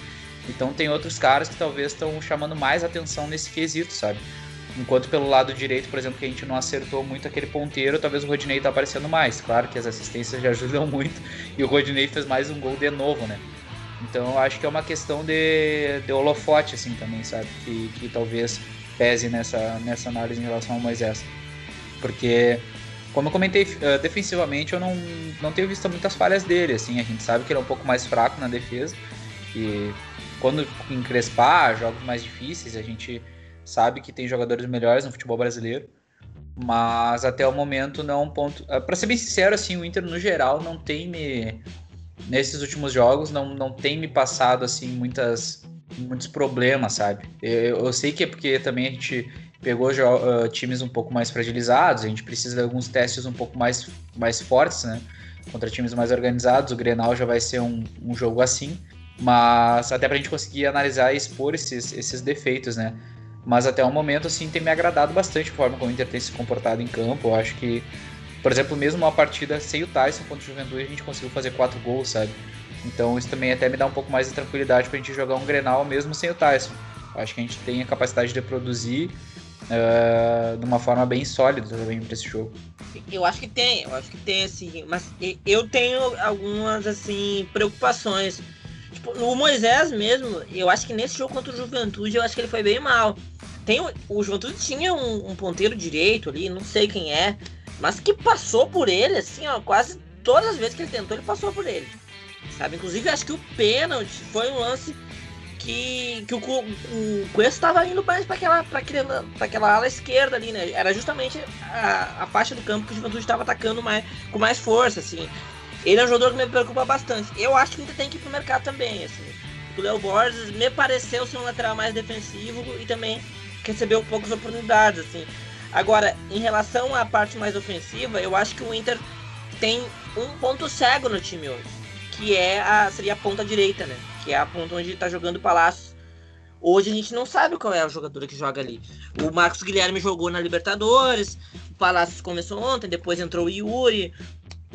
Speaker 1: Então tem outros caras que talvez estão chamando mais atenção nesse quesito, sabe? Enquanto pelo lado direito, por exemplo, que a gente não acertou muito aquele ponteiro, talvez o Rodinei tá aparecendo mais. Claro que as assistências já ajudam muito e o Rodinei fez mais um gol de novo, né? Então eu acho que é uma questão de, de holofote, assim, também, sabe? Que, que talvez pese nessa, nessa análise em relação ao Moisés. Porque, como eu comentei, uh, defensivamente eu não, não tenho visto muitas falhas dele, assim. A gente sabe que ele é um pouco mais fraco na defesa. E quando encrespar jogos mais difíceis, a gente sabe que tem jogadores melhores no futebol brasileiro, mas até o momento não é um ponto. Ah, Para ser bem sincero, assim, o Inter no geral não tem me nesses últimos jogos não, não tem me passado assim muitas muitos problemas, sabe? Eu, eu sei que é porque também a gente pegou uh, times um pouco mais fragilizados, a gente precisa de alguns testes um pouco mais, mais fortes, né? Contra times mais organizados, o Grenal já vai ser um, um jogo assim, mas até pra gente conseguir analisar e expor esses, esses defeitos, né? Mas até o momento, assim, tem me agradado bastante a forma como o Inter tem se comportado em campo. Eu acho que, por exemplo, mesmo uma partida sem o Tyson contra o Juventude, a gente conseguiu fazer quatro gols, sabe? Então isso também até me dá um pouco mais de tranquilidade pra gente jogar um Grenal mesmo sem o Tyson. Eu acho que a gente tem a capacidade de produzir uh, de uma forma bem sólida também para esse jogo.
Speaker 2: Eu acho que tem, eu acho que tem, assim, mas eu tenho algumas, assim, preocupações. Tipo, o Moisés mesmo, eu acho que nesse jogo contra o Juventude, eu acho que ele foi bem mal. Tem, o Juventude tinha um, um, ponteiro direito ali, não sei quem é, mas que passou por ele, assim, ó, quase todas as vezes que ele tentou, ele passou por ele. Sabe? Inclusive, acho que o pênalti foi um lance que, que o, o Cuesta estava indo mais para aquela, aquela, aquela ala esquerda ali, né? Era justamente a, a faixa do campo que o Juventude estava atacando mais, com mais força, assim. Ele é um jogador que me preocupa bastante. Eu acho que ainda tem que ir pro mercado também, assim. O Léo Borges me pareceu ser um lateral mais defensivo e também recebeu poucas oportunidades, assim. Agora, em relação à parte mais ofensiva, eu acho que o Inter tem um ponto cego no time hoje, que é a seria a ponta direita, né? Que é a ponta onde está jogando o Palácio. Hoje a gente não sabe qual é a jogadora que joga ali. O Marcos Guilherme jogou na Libertadores, o Palácios começou ontem, depois entrou o Yuri,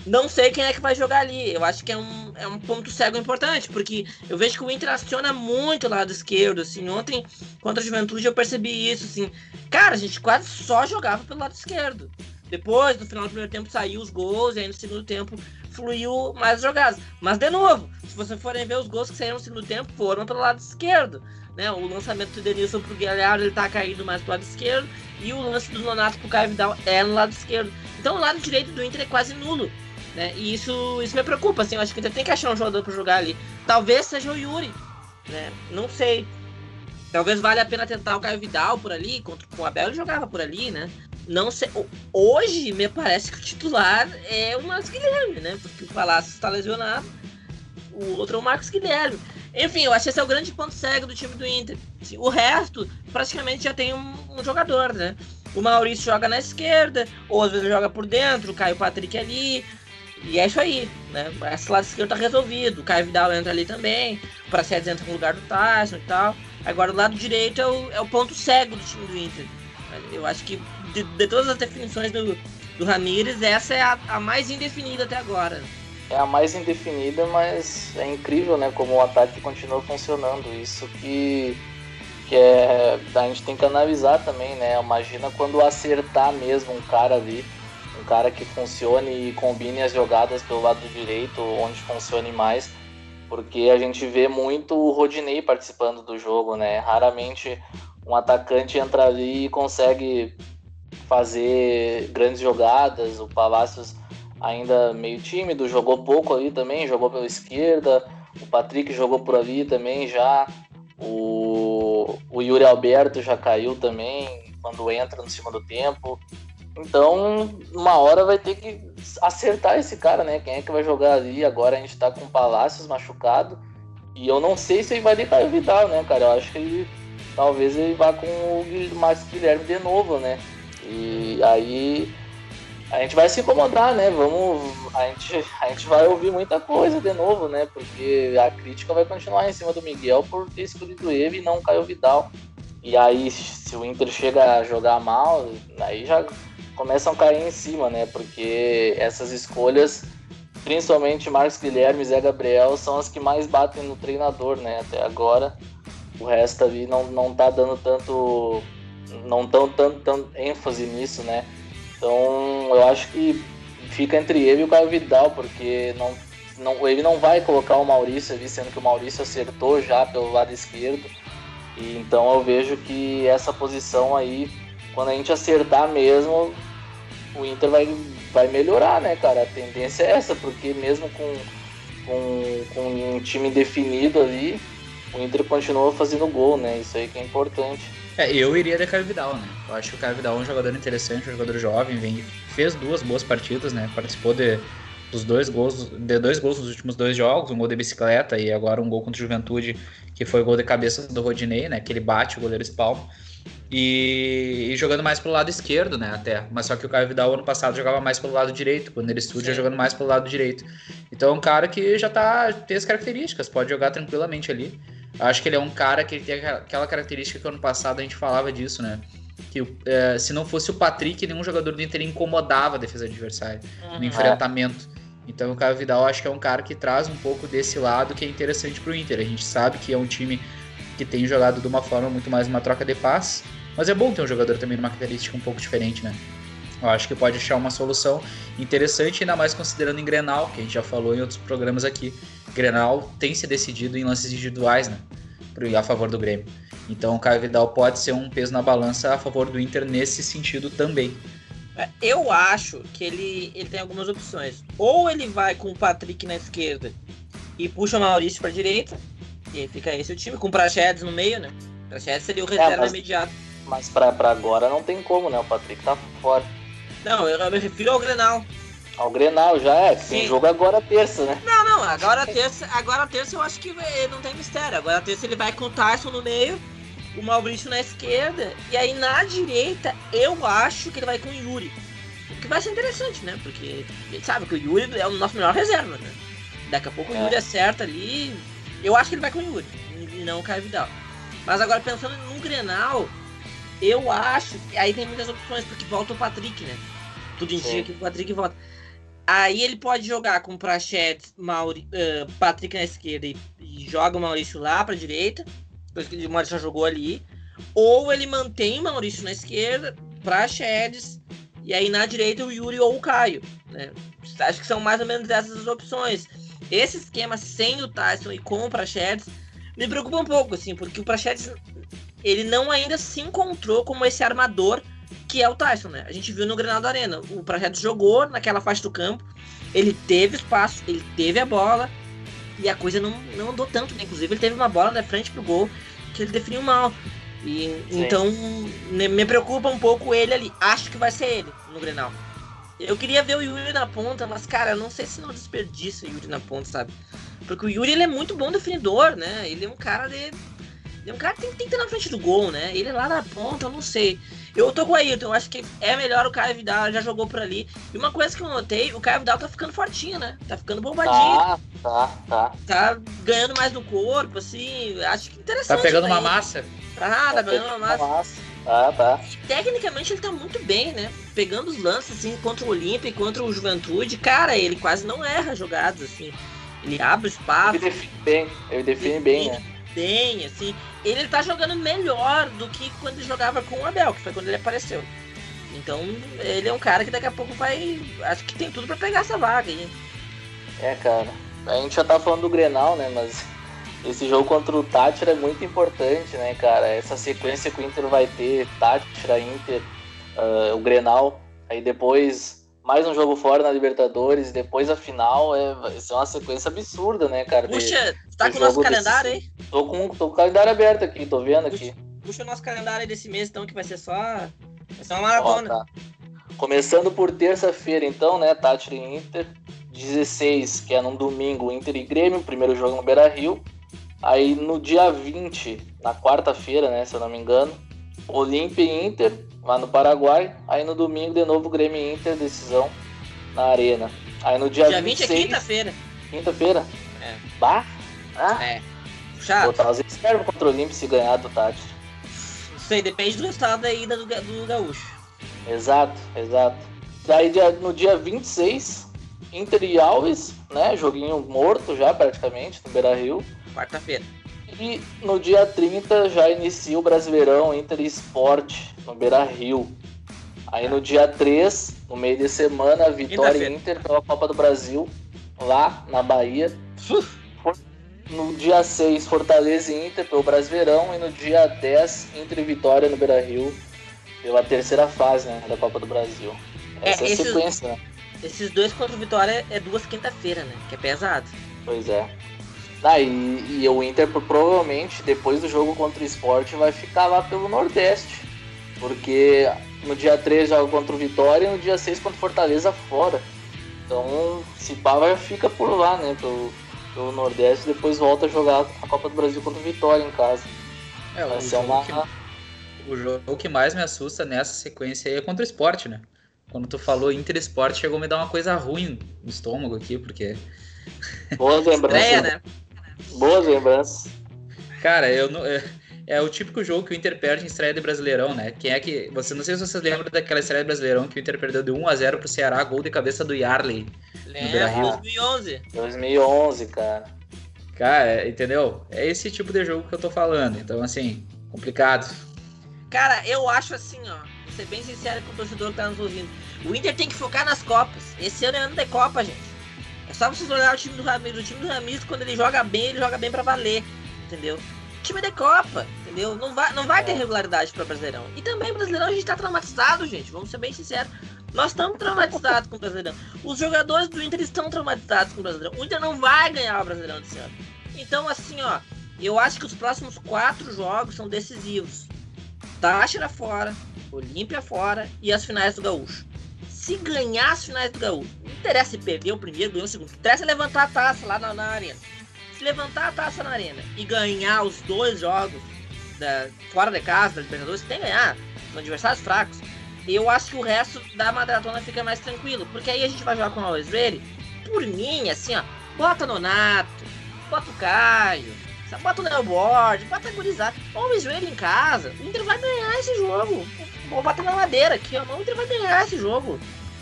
Speaker 2: não sei quem é que vai jogar ali. Eu acho que é um, é um ponto cego importante, porque eu vejo que o Inter aciona muito o lado esquerdo, assim. Ontem, contra a Juventude, eu percebi isso, assim. Cara, a gente quase só jogava pelo lado esquerdo. Depois, no final do primeiro tempo, saiu os gols, e aí no segundo tempo fluiu mais jogadas. Mas, de novo, se vocês forem ver os gols que saíram no segundo tempo, foram pelo lado esquerdo. Né? O lançamento do Denilson pro Galhardo, ele tá caindo mais pro lado esquerdo, e o lance do Nonato pro Caio Vidal é no lado esquerdo. Então, o lado direito do Inter é quase nulo. Né? E isso, isso me preocupa, assim, eu acho que ainda tem que achar um jogador para jogar ali. Talvez seja o Yuri, né? Não sei. Talvez valha a pena tentar o Caio Vidal por ali, contra o Abel ele jogava por ali, né? Não sei. Hoje me parece que o titular é o Marcos Guilherme, né? Porque o Palácio está lesionado. O outro é o Marcos Guilherme. Enfim, eu acho que esse é o grande ponto cego do time do Inter. O resto, praticamente já tem um, um jogador, né? O Maurício joga na esquerda, ou às vezes joga por dentro, o Caio Patrick ali. E é isso aí, né? Esse lado esquerdo tá resolvido. O Caio Vidal entra ali também. O Pracedes entra no lugar do Tyson e tal. Agora o lado direito é o, é o ponto cego do time do Inter. Eu acho que de, de todas as definições do, do Ramires, essa é a, a, mais indefinida até agora.
Speaker 3: É a mais indefinida, mas é incrível, né? Como o ataque continua funcionando. Isso que, que é, a gente tem que analisar também, né? Imagina quando acertar mesmo um cara ali cara que funcione e combine as jogadas pelo lado direito, onde funcione mais, porque a gente vê muito o Rodinei participando do jogo, né? Raramente um atacante entra ali e consegue fazer grandes jogadas. O Palácios ainda meio tímido, jogou pouco ali também, jogou pela esquerda. O Patrick jogou por ali também já. O, o Yuri Alberto já caiu também quando entra no segundo tempo. Então, uma hora vai ter que acertar esse cara, né? Quem é que vai jogar ali? Agora a gente tá com o Palácios machucado. E eu não sei se ele vai deixar o Vidal, né, cara? Eu acho que ele talvez ele vá com o Marcos Guilherme de novo, né? E aí a gente vai se incomodar, né? Vamos, a gente, a gente vai ouvir muita coisa de novo, né? Porque a crítica vai continuar em cima do Miguel por ter escolhido ele e não Caio Vidal. E aí, se o Inter chega a jogar mal, aí já começam a cair em cima, né? Porque essas escolhas, principalmente Marcos Guilherme e Zé Gabriel, são as que mais batem no treinador, né? Até agora. O resto ali não, não tá dando tanto. não tão tanto, tanto ênfase nisso, né? Então eu acho que fica entre ele e o Caio Vidal, porque não, não, ele não vai colocar o Maurício ali, sendo que o Maurício acertou já pelo lado esquerdo. E, então eu vejo que essa posição aí, quando a gente acertar mesmo, o Inter vai, vai melhorar, né, cara? A tendência é essa, porque mesmo com, com, com um time definido ali, o Inter continua fazendo gol, né? Isso aí que é importante.
Speaker 1: É, eu iria de Caio Vidal, né? Eu acho que o Caio Vidal é um jogador interessante, um jogador jovem, vem, fez duas boas partidas, né? Participou de, dos dois gols, de dois gols nos últimos dois jogos, um gol de bicicleta e agora um gol contra o Juventude, que foi o gol de cabeça do Rodinei, né? Que ele bate, o goleiro espalma. E, e, jogando mais pelo lado esquerdo, né? Até. Mas só que o Caio Vidal ano passado jogava mais pelo lado direito. Quando ele estuda, jogando mais pelo lado direito. Então é um cara que já tá. tem as características, pode jogar tranquilamente ali. Acho que ele é um cara que tem aquela característica que ano passado a gente falava disso, né? Que é, se não fosse o Patrick, nenhum jogador do Inter incomodava a defesa adversária uhum. no enfrentamento. Então o Caio Vidal acho que é um cara que traz um pouco desse lado que é interessante para o Inter. A gente sabe que é um time que tem jogado de uma forma muito mais uma troca de paz, mas é bom ter um jogador também numa característica um pouco diferente, né? Eu acho que pode achar uma solução interessante, ainda mais considerando em Grenal, que a gente já falou em outros programas aqui. Grenal tem se decidido em lances individuais, né? A favor do Grêmio. Então o Caio Vidal pode ser um peso na balança a favor do Inter nesse sentido também.
Speaker 2: É, eu acho que ele, ele tem algumas opções. Ou ele vai com o Patrick na esquerda e puxa o Maurício para direita, e fica esse o time, com o Prachedes no meio, né? O Prachedes seria o reserva é, mas, imediato.
Speaker 3: Mas para agora não tem como, né? O Patrick tá fora.
Speaker 2: Não, eu me refiro ao Grenal.
Speaker 3: Ao Grenal já é, Sim. tem jogo agora terça, né?
Speaker 2: Não, não, agora terça, agora terça eu acho que não tem mistério. Agora terça ele vai com o Tyson no meio, o Maurício na esquerda, e aí na direita eu acho que ele vai com o Yuri. O que vai ser interessante, né? Porque a gente sabe que o Yuri é o nosso melhor reserva, né? Daqui a pouco é. o Yuri acerta ali. Eu acho que ele vai com o Yuri, e não o Caio Vidal. Mas agora pensando no Grenal, eu acho que aí tem muitas opções, porque volta o Patrick, né? Tudo indica que o Patrick volta. Aí ele pode jogar com Prachetes, Mauri, uh, Patrick na esquerda e, e, joga o Maurício lá pra direita. Depois que o Maurício já jogou ali. Ou ele mantém o Maurício na esquerda, Prachedes, e aí na direita o Yuri ou o Caio. Né? Acho que são mais ou menos essas as opções. Esse esquema sem o Tyson e com o Prachedes me preocupa um pouco, assim, porque o Prachedes ele não ainda se encontrou como esse armador que é o Tyson, né? A gente viu no Granada Arena. O Projeto jogou naquela faixa do campo, ele teve espaço, ele teve a bola e a coisa não, não andou tanto, né? Inclusive, ele teve uma bola na frente pro gol que ele definiu mal. E, então, me preocupa um pouco ele ali. Acho que vai ser ele no Grenal. Eu queria ver o Yuri na ponta, mas, cara, eu não sei se não desperdiça o Yuri na ponta, sabe? Porque o Yuri ele é muito bom definidor, né? Ele é um cara de. Ele é um cara que tem, tem que ter na frente do gol, né? Ele é lá na ponta, eu não sei. Eu tô com o Ayrton, eu acho que é melhor o Caio Vidal, já jogou por ali. E uma coisa que eu notei, o Caio Vidal tá ficando fortinho, né? Tá ficando bombadinho.
Speaker 3: Tá, tá, tá.
Speaker 2: Tá ganhando mais no corpo, assim, acho que interessante.
Speaker 1: Tá pegando uma massa.
Speaker 2: Tá, tá, tá pegando uma massa. massa.
Speaker 3: Ah, tá.
Speaker 2: E, tecnicamente ele tá muito bem, né? Pegando os lances, assim, contra o Olímpia e contra o Juventude, cara, ele quase não erra jogadas, assim. Ele abre espaço.
Speaker 3: Ele define bem, ele define, define bem, né?
Speaker 2: bem, assim. Ele tá jogando melhor do que quando ele jogava com o Abel, que foi quando ele apareceu. Então, ele é um cara que daqui a pouco vai. Acho que tem tudo para pegar essa vaga aí.
Speaker 3: É, cara. A gente já tá falando do Grenal, né? Mas esse jogo contra o Tátira é muito importante, né, cara? Essa sequência que o Inter vai ter, Tátira, Inter, uh, o Grenal, aí depois mais um jogo fora na Libertadores, depois a final, é, vai ser uma sequência absurda, né, cara?
Speaker 2: Puxa, de, tá com o nosso calendário aí?
Speaker 3: Tô com, tô com o calendário aberto aqui, tô vendo aqui.
Speaker 2: Puxa o nosso calendário aí desse mês, então, que vai ser só. Vai ser uma maratona. Ó, tá.
Speaker 3: Começando por terça-feira, então, né, Tátira e Inter. 16, que é num domingo, Inter e Grêmio, primeiro jogo no Beira Rio. Aí no dia 20, na quarta-feira, né, se eu não me engano, Olímpia e Inter, lá no Paraguai. Aí no domingo, de novo, Grêmio e Inter, decisão na Arena. Aí no dia,
Speaker 2: Dia 20 é
Speaker 3: 26,
Speaker 2: quinta-feira.
Speaker 3: quinta-feira.
Speaker 2: É.
Speaker 3: Bah! Ah,
Speaker 2: É. Puxado.
Speaker 3: botar os reservas contra o Olímpia se ganhar do Tati.
Speaker 2: Isso aí depende do resultado ida do, do Gaúcho.
Speaker 3: Exato, exato. Daí no dia 26, Inter e Alves, né? Joguinho morto já praticamente no Beira Rio.
Speaker 2: Quarta-feira.
Speaker 3: E no dia 30 já inicia o Brasileirão Inter e Sport no Beira Rio. Aí no dia 3, no meio de semana, Vitória. Inter pela Copa do Brasil, lá na Bahia. No dia 6, Fortaleza e Inter pelo Brasileirão. E no dia 10, Inter e Vitória no Beira Rio pela terceira fase né, da Copa do Brasil. Essa é,
Speaker 2: É,
Speaker 3: a
Speaker 2: esses-
Speaker 3: sequência, né?
Speaker 2: Esses dois contra o Vitória é duas quinta-feira, né? Que é pesado.
Speaker 3: Pois é. Ah, e, e o Inter pro- provavelmente, depois do jogo contra o Sport, vai ficar lá pelo Nordeste. Porque no dia 3 joga contra o Vitória e no dia 6 contra o Fortaleza fora. Então, se pá, vai fica por lá, né? Pelo, pelo Nordeste, depois volta a jogar a Copa do Brasil contra o Vitória em casa.
Speaker 1: É,
Speaker 3: Vai
Speaker 1: o
Speaker 3: ser
Speaker 1: jogo,
Speaker 3: uma.
Speaker 1: que, o jogo que mais me assusta nessa sequência aí é contra o esporte, né? Quando tu falou Inter e Sport, chegou a me dar uma coisa ruim no estômago aqui, porque.
Speaker 3: Boas lembranças.
Speaker 2: Estreia, né?
Speaker 3: Boas lembranças.
Speaker 1: Cara, eu não. É, é o típico jogo que o Inter perde em estreia de Brasileirão, né? Quem é que. Você não sei se vocês lembram daquela estreia de Brasileirão que o Inter perdeu de 1x0 pro Ceará, gol de cabeça do Yarley.
Speaker 2: Lembra? 2011.
Speaker 3: 2011, cara.
Speaker 1: Cara, entendeu? É esse tipo de jogo que eu tô falando. Então, assim, complicado.
Speaker 2: Cara, eu acho assim, ó. Vou ser bem sincero com o torcedor que tá nos ouvindo. O Inter tem que focar nas Copas. Esse ano é ano de Copa, gente. É só vocês olhar o time do Ramiro. O time do Ramiro, quando ele joga bem, ele joga bem pra valer. Entendeu? Time de Copa, entendeu? Não vai, não vai ter regularidade pra Brasileirão. E também, Brasileirão, a gente tá traumatizado, gente. Vamos ser bem sinceros. Nós estamos traumatizados com o Brasileirão. Os jogadores do Inter estão traumatizados com o Brasileirão. O Inter não vai ganhar o Brasileirão desse ano. Então, assim, ó. Eu acho que os próximos quatro jogos são decisivos. Táchira fora, Olímpia fora e as finais do Gaúcho. Se ganhar as finais do Gaúcho, não interessa se perder o primeiro, ganhar o segundo. Interessa é levantar a taça lá na, na arena. Se levantar a taça na arena e ganhar os dois jogos da- fora de casa, da Libertadores, tem que ganhar. São adversários fracos. Eu acho que o resto da maratona fica mais tranquilo. Porque aí a gente vai jogar com o Always Ready. Por mim, assim, ó. Bota Nonato, bota o Caio, bota o Léo Borges, bota a gurizada. Always Ready em casa. O Inter vai ganhar esse jogo. Vou bater na madeira aqui, ó. O Inter vai ganhar esse jogo.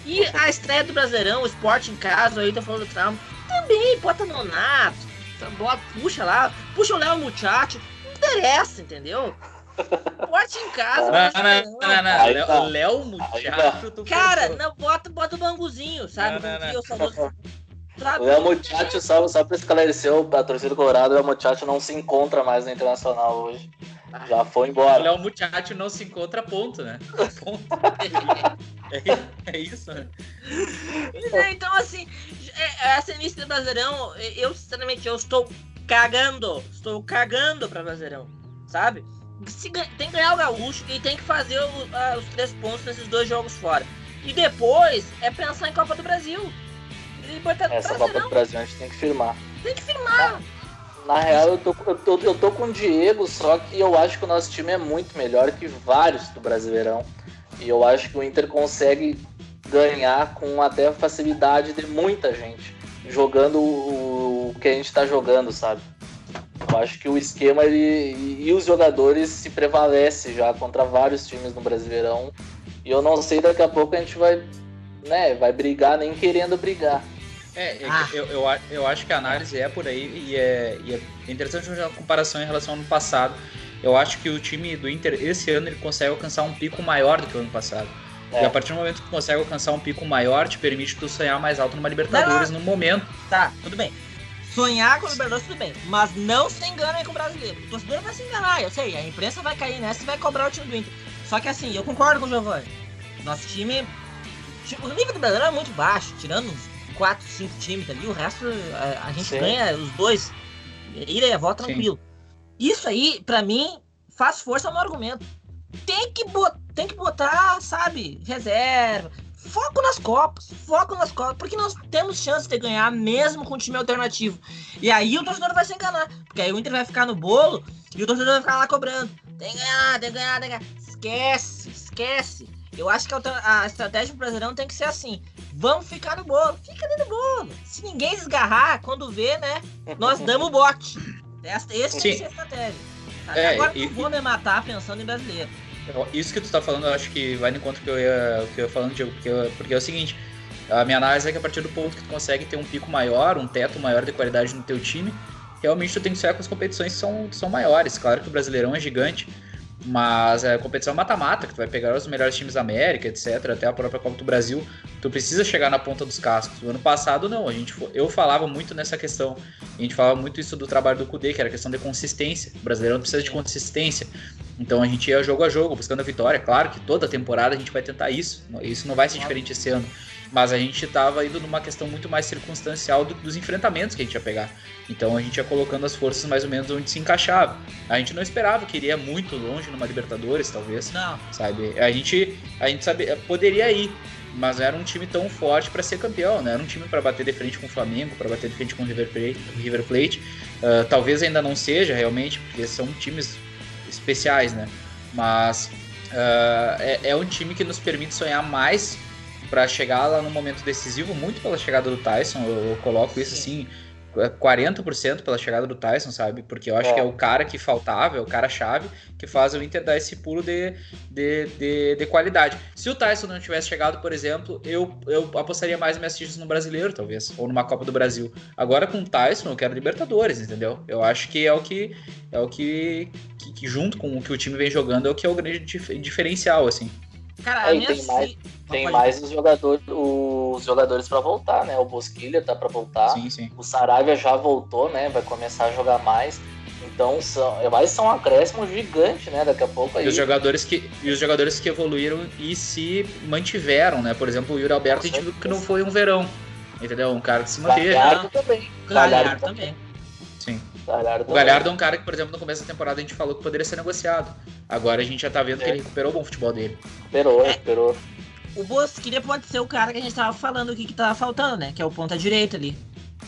Speaker 2: E a estreia do Brasileirão, o esporte em casa, aí tá falando do trauma. Também, bota Nonato. Bota, puxa lá, puxa o Léo Muchacho. Não interessa, entendeu? Esporte em casa.
Speaker 1: Não, não, não, não, não. Léo-
Speaker 3: tá.
Speaker 1: Léo Muchacho, tu
Speaker 2: Cara, não, bota, bota o banguzinho, sabe?
Speaker 1: Não, não, não.
Speaker 2: O?
Speaker 3: O El Muchacho, só, só pra esclarecer a torcida do Colorado, o El Muchacho não se encontra mais no Internacional hoje. Já foi
Speaker 1: O
Speaker 3: embora.
Speaker 1: Léo Muchacho não se encontra ponto, né? Ponto. É, é isso, né?
Speaker 2: É, então, assim, é- essa início do Brasileirão, eu, sinceramente, eu estou cagando. Estou cagando pra Brasileirão, sabe? Se tem que ganhar o Gaúcho e tem que fazer o- a- os três pontos nesses dois jogos fora. E depois é pensar em Copa do Brasil. Libertadores
Speaker 3: Essa Copa do Brasil a gente tem que firmar.
Speaker 2: tem que firmar.
Speaker 3: Na real, eu tô, eu, tô, eu tô com o Diego, só que eu acho que o nosso time é muito melhor que vários do Brasileirão. E eu acho que o Inter consegue ganhar com até facilidade de muita gente, jogando o, que a gente tá jogando, sabe? Eu acho que o esquema ele, e, e os jogadores se prevalece já contra vários times no Brasileirão. E eu não sei, daqui a pouco a gente vai, né, vai brigar nem querendo brigar.
Speaker 1: É, é
Speaker 2: Ah.
Speaker 1: eu, eu, eu acho que a análise é por aí e é, e é interessante fazer uma comparação em relação ao ano passado. Eu acho que o time do Inter, esse ano, ele consegue alcançar um pico maior do que o ano passado.
Speaker 3: É.
Speaker 1: E a partir do momento que tu consegue alcançar um pico maior, te permite tu sonhar mais alto numa Libertadores no momento.
Speaker 2: Tá, tudo bem. Sonhar com o Libertadores, tudo bem. Mas não se enganem com o brasileiro. O torcedor vai se enganar, eu sei. A imprensa vai cair nessa e vai cobrar o time do Inter. Só que assim, eu concordo com o Giovanni. Nosso time. O nível do brasileiro é muito baixo, tirando uns 4, 5 times ali, o resto a, a gente
Speaker 3: Sim.
Speaker 2: ganha os dois. Ida e volta tranquilo. Isso aí, pra mim, faz força no argumento. Tem que, botar, tem que botar, sabe, reserva. Foco nas Copas, foco nas Copas, porque nós temos chance de ganhar mesmo com time alternativo. E aí o torcedor vai se enganar, porque aí o Inter vai ficar no bolo e o torcedor vai ficar lá cobrando. Tem que ganhar, tem que ganhar, tem que ganhar. Esquece, esquece. Eu acho que a, estratégia do Brasileirão tem que ser assim. Vamos ficar no bolo. Fica dentro do bolo. Se ninguém desgarrar, quando vê, né? Nós damos o bote. Esse tem que ser a estratégia. É, Agora e, não vou me matar pensando em brasileiro.
Speaker 1: Isso que tu tá falando, eu acho que vai no encontro que eu ia, que eu ia falando, Diego, porque, porque é o seguinte, a minha análise é que a partir do ponto que tu consegue ter um pico maior, um teto maior de qualidade no teu time, realmente tu tem que sair com as competições que são, que são maiores. Claro que o Brasileirão é gigante, mas é competição mata-mata, que tu vai pegar os melhores times da América, etc., até a própria Copa do Brasil, tu precisa chegar na ponta dos cascos. No ano passado, não, a gente, eu falava muito nessa questão, a gente falava muito isso do trabalho do Cudê, que era questão de consistência. O brasileiro precisa de consistência. Então a gente ia jogo a jogo, buscando a vitória. Claro que toda temporada a gente vai tentar isso, isso não vai ser diferente esse ano. Mas a gente estava indo numa questão muito mais circunstancial do, dos enfrentamentos que a gente ia pegar. Então a gente ia colocando as forças mais ou menos onde se encaixava. A gente não esperava que iria muito longe numa Libertadores, talvez.
Speaker 2: Não.
Speaker 1: Sabe? A gente, a gente sabe, poderia ir, mas não era um time tão forte para ser campeão, não era um time para bater de frente com o Flamengo, para bater de frente com o River Plate. River Plate. Uh, talvez ainda não seja realmente, porque são times especiais, né? Mas uh, é, é um time que nos permite sonhar mais para chegar lá no momento decisivo, muito pela chegada do Tyson, eu, eu coloco isso assim, 40% pela chegada do Tyson, sabe? Porque eu acho é. que é o cara que faltava, é o cara-chave que faz o Inter dar esse pulo de, de, de, de, qualidade. Se o Tyson não tivesse chegado, por exemplo, eu, eu apostaria mais minhas fichas no brasileiro, talvez, ou numa Copa do Brasil. Agora com o Tyson, eu quero Libertadores, entendeu? Eu acho que é o que é o que, que, que junto com o que o time vem jogando, é o que é o grande dif diferencial, assim.
Speaker 3: Cara, é, tem mais, tem mais os jogadores, os jogadores para voltar, né? O Bosquilha tá para voltar.
Speaker 1: Sim, sim.
Speaker 3: O Saravia já voltou, né? Vai começar a jogar mais. Então são, vai ser um acréscimo gigante, né? Daqui a pouco aí.
Speaker 1: E os jogadores que, e os jogadores que evoluíram e se mantiveram, né? Por exemplo, o Yuri Alberto, a gente viu que não foi um verão. Entendeu? Um cara que se manteve.
Speaker 3: Galhardo também.
Speaker 2: Galhardo também.
Speaker 1: Sim. Galhardo o Galhardo é um cara que, por exemplo, no começo da temporada a gente falou que poderia ser negociado. Agora a gente já tá vendo é. que ele recuperou o bom futebol dele.
Speaker 3: Recuperou, é. recuperou.
Speaker 2: O Bosquilha pode ser o cara que a gente tava falando aqui que tava faltando, né? Que é o ponta direita ali.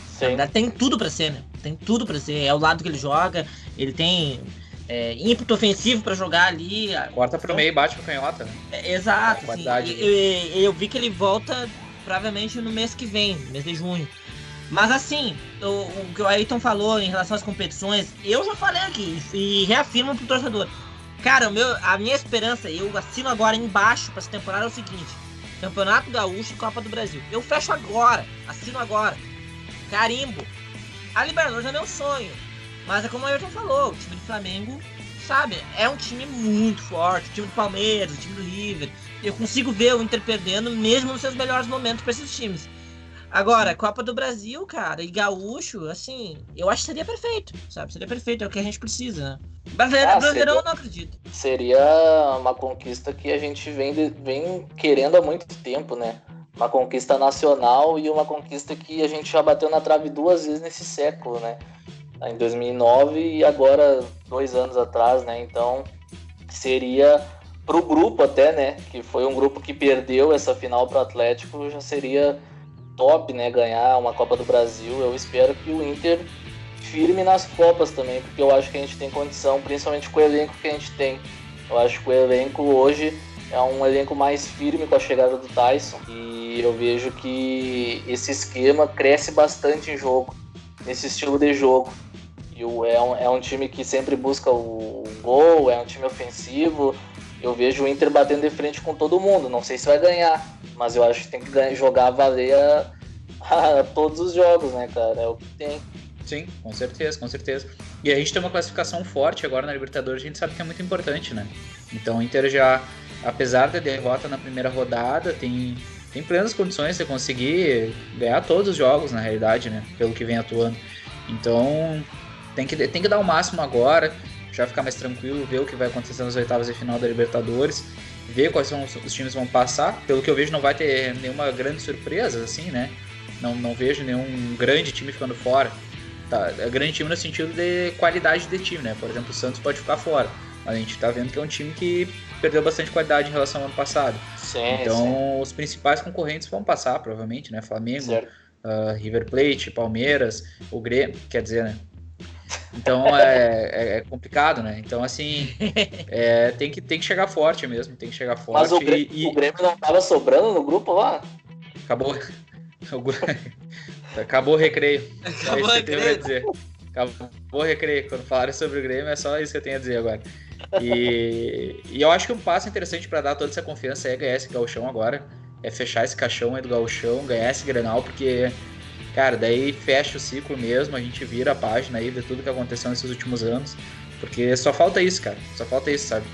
Speaker 2: Sim. Tem tudo para ser, né? Tem tudo para ser. É o lado que ele joga, ele tem é, ímpeto ofensivo para jogar ali.
Speaker 1: Corta pro então, meio e bate pro canhota. Né?
Speaker 2: É, exato. Assim, eu, eu, eu, vi que ele volta provavelmente no mês que vem, mês de junho. Mas assim, o, o que o Ayrton falou em relação às competições, eu já falei aqui e reafirmo pro torcedor. Cara, meu, a minha esperança, eu assino agora embaixo para essa temporada é o seguinte: Campeonato Gaúcho e Copa do Brasil. Eu fecho agora, assino agora. Carimbo. A Libertadores é meu sonho. Mas é como o Ayrton falou, o time do Flamengo, sabe, é um time muito forte. O time do Palmeiras, o time do River. Eu consigo ver o Inter perdendo mesmo nos seus melhores momentos para esses times. Agora, Copa do Brasil, cara, e Gaúcho, assim, eu acho que seria perfeito, sabe? Seria perfeito, é o que a gente precisa, né? Brasileiro, ah, Brasileirão seria, eu não acredito.
Speaker 3: Seria uma conquista que a gente vem, vem querendo há muito tempo, né? Uma conquista nacional e uma conquista que a gente já bateu na trave duas vezes nesse século, né? Em 2009 e agora, dois anos atrás, né? Então, seria pro grupo até, né? Que foi um grupo que perdeu essa final pro Atlético, já seria top, né, ganhar uma Copa do Brasil. Eu espero que o Inter firme nas Copas também, porque eu acho que a gente tem condição, principalmente com o elenco que a gente tem. Eu acho que o elenco hoje é um elenco mais firme com a chegada do Tyson e eu vejo que esse esquema cresce bastante em jogo, nesse estilo de jogo. E é, um, é um time que sempre busca o, o gol, é um time ofensivo. Eu vejo o Inter batendo de frente com todo mundo. Não sei se vai ganhar, mas eu acho que tem que jogar valer a, a todos os jogos, né, cara? É o que tem.
Speaker 1: Sim, com certeza, com certeza. E a gente tem uma classificação forte agora na Libertadores, a gente sabe que é muito importante, né? Então o Inter já, apesar da derrota na primeira rodada, tem, tem plenas condições de conseguir ganhar todos os jogos, na realidade, né? Pelo que vem atuando. Então tem que, tem que dar o máximo agora, já ficar mais tranquilo, ver o que vai acontecer nas oitavas de final da Libertadores ver quais são os, os times vão passar. Pelo que eu vejo, não vai ter nenhuma grande surpresa, assim, né? Não, não vejo nenhum grande time ficando fora. Tá, é grande time no sentido de qualidade de time, né? Por exemplo, o Santos pode ficar fora. A gente tá vendo que é um time que perdeu bastante qualidade em relação ao ano passado.
Speaker 3: Sim,
Speaker 1: então,
Speaker 3: sim.
Speaker 1: os principais concorrentes vão passar, provavelmente, né? Flamengo, uh, River Plate, Palmeiras, o Grêmio, quer dizer, né? Então é, é, é, complicado, né? Então, assim, é, tem, que, tem que chegar forte mesmo, tem que chegar forte.
Speaker 3: Mas o Grêmio,
Speaker 1: e,
Speaker 3: o Grêmio não tava sobrando no grupo lá?
Speaker 1: Acabou. Acabou o recreio.
Speaker 2: Acabou o recreio.
Speaker 1: dizer. Acabou o recreio. Quando falarem sobre o Grêmio, é só isso que eu tenho a dizer agora. E, e eu acho que um passo interessante para dar toda essa confiança é ganhar esse gauchão agora. É fechar esse caixão aí do gauchão, ganhar esse Grenal, porque cara, daí fecha o ciclo mesmo, a gente vira a página aí de tudo que aconteceu nesses últimos anos. Porque só falta isso, cara. Só falta isso, sabe?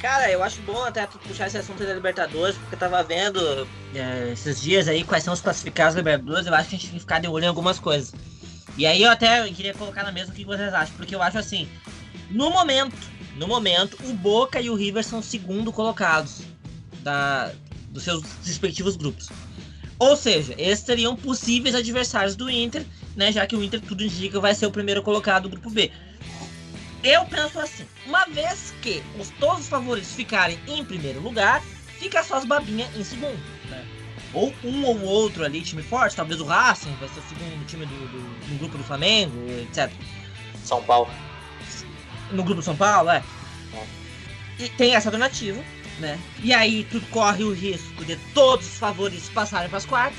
Speaker 2: Cara, eu acho bom até puxar esse assunto da Libertadores, porque eu tava vendo é, esses dias aí quais são os classificados da Libertadores, eu acho que a gente tem que ficar de olho em algumas coisas. E aí eu até queria colocar na mesa o que vocês acham, porque eu acho assim, no momento, no momento, o Boca e o River são segundo colocados da, dos seus respectivos grupos. Ou seja, eles seriam possíveis adversários do Inter, né? Já que o Inter tudo indica vai ser o primeiro colocado do grupo B. Eu penso assim, uma vez que os, todos os favoritos ficarem em primeiro lugar, fica só as babinhas em segundo, né? Ou um ou outro ali, time forte, talvez o Racing vai ser o segundo time do, do, do grupo do Flamengo, etc.
Speaker 3: São Paulo.
Speaker 2: No grupo São Paulo, é. é. E tem essa alternativa né? E aí tu corre o risco de todos os favoritos passarem para as quartas,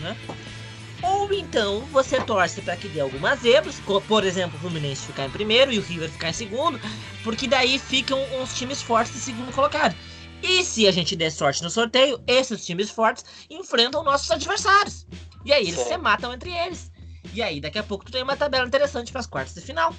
Speaker 2: né? Ou então você torce para que dê algumas zebras, por exemplo, o Fluminense ficar em primeiro e o River ficar em segundo, porque daí ficam uns times fortes de segundo colocado. E se a gente der sorte no sorteio, esses times fortes enfrentam nossos adversários. E aí eles se matam entre eles. E aí daqui a pouco tu tem uma tabela interessante para as quartas de final.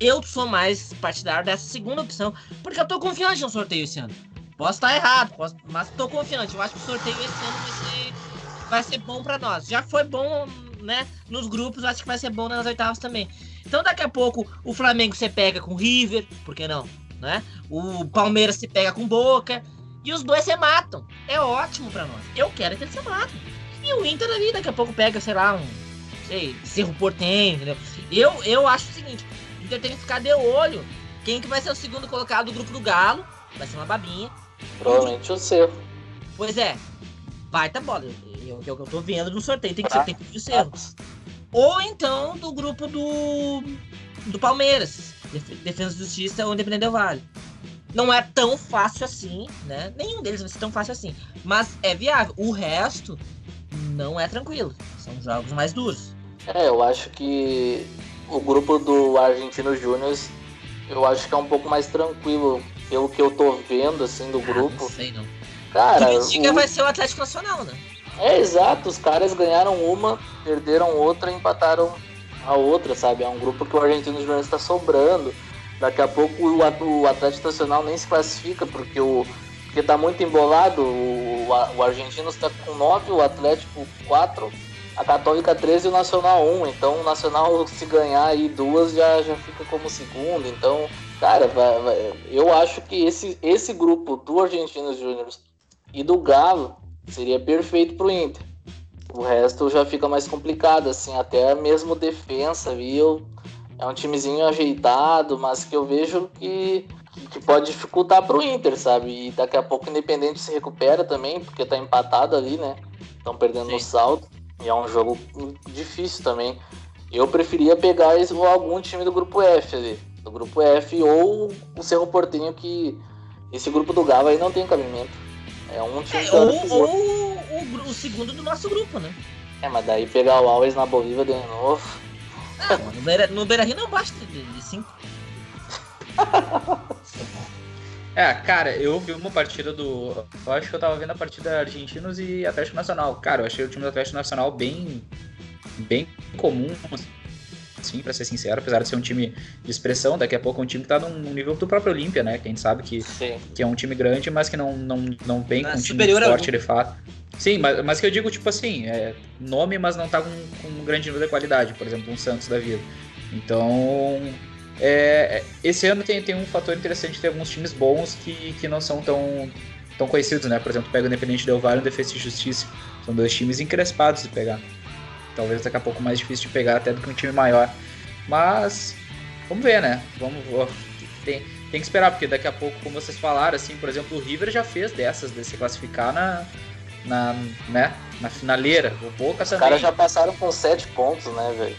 Speaker 2: Eu sou mais partidário dessa segunda opção, porque eu tô confiante no sorteio esse ano. Posso estar errado, posso, mas tô confiante. Eu acho que o sorteio esse ano vai ser, vai ser bom para nós. Já foi bom, né? Nos grupos, acho que vai ser bom nas oitavas também. Então daqui a pouco o Flamengo se pega com o River, por que não? Né? O Palmeiras se pega com Boca. E os dois se matam. É ótimo para nós. Eu quero que eles se matem. E o Inter ali daqui a pouco pega, sei lá, um. Sei, Cerro Portenho, entendeu? Eu, eu acho o seguinte: o Inter tem que ficar de olho. Quem que vai ser o segundo colocado do grupo do Galo? Vai ser uma babinha.
Speaker 3: Provavelmente o seu.
Speaker 2: Pois é. Baita bola. É o que eu, tô vendo no sorteio. Tem que ser, tem que ser o Ou então do grupo do. do Palmeiras. Defesa e Justiça ou Independente do Vale. Não é tão fácil assim, né? Nenhum deles vai ser tão fácil assim. Mas é viável. O resto não é tranquilo. São jogos mais duros.
Speaker 3: É, eu acho que o grupo do Argentino Júnior, eu acho que é um pouco mais tranquilo pelo que eu tô vendo, assim, do ah, grupo.
Speaker 2: Não sei, não.
Speaker 3: Cara.
Speaker 2: Curitiba o... vai ser o Atlético Nacional, né?
Speaker 3: É, exato. Os caras ganharam uma, perderam outra e empataram a outra, sabe? É um grupo que o Argentino Júnior está sobrando. Daqui a pouco o Atlético Nacional nem se classifica, porque o. Porque tá muito embolado. O, o Argentino está com 9, o Atlético 4, a Católica 13 e o Nacional 1. Então o Nacional, se ganhar aí duas, já, já fica como segundo. Então Cara, vai, vai, eu acho que esse, esse grupo do Argentinos Júnior e do Galo seria perfeito pro Inter. O resto já fica mais complicado, assim, até mesmo defesa, viu? É um timezinho ajeitado, mas que eu vejo que, que pode dificultar pro Inter, sabe? E daqui a pouco o Independente se recupera também, porque tá empatado ali, né? Estão perdendo Sim. no salto. E é um jogo difícil também. Eu preferia pegar algum time do grupo F ali do grupo F, ou o Cerro Portinho, que esse grupo do Galo aí não tem cabimento. É um time
Speaker 2: é, ou, ou o, o, segundo do nosso grupo, né?
Speaker 3: É, mas daí pegar o Always na Bolívia de novo.
Speaker 2: Ah, mano, no Beira, no Beira Rio não basta de 5.
Speaker 1: É, cara, eu vi uma partida do. Eu acho que eu tava vendo a partida Argentinos e Atlético Nacional. Cara, eu achei o time do Atlético Nacional bem. bem comum sim, para ser sincero, apesar de ser um time de expressão, daqui a pouco é um time que tá num nível do próprio Olímpia, né? Que a gente sabe que, que é um time grande, mas que não, não, não vem com um time forte de fato. Sim, mas, mas que eu digo, tipo assim, é nome, mas não tá com, com um grande nível de qualidade, por exemplo, um Santos da vida. Então, é, é, esse ano tem, tem um fator interessante de ter alguns times bons que, que não são tão, tão conhecidos, né? Por exemplo, pega o Independente Del Valle e o Defesa e Justiça. São dois times encrespados de pegar. Talvez daqui a pouco mais difícil de pegar até do que um time maior. Mas vamos ver, né? Vamos, tem, tem que esperar, porque daqui a pouco, como vocês falaram, assim, por exemplo, o River já fez dessas, de se classificar na, na, né, na finaleira. O Boca
Speaker 3: Os caras já passaram com sete pontos, né, velho?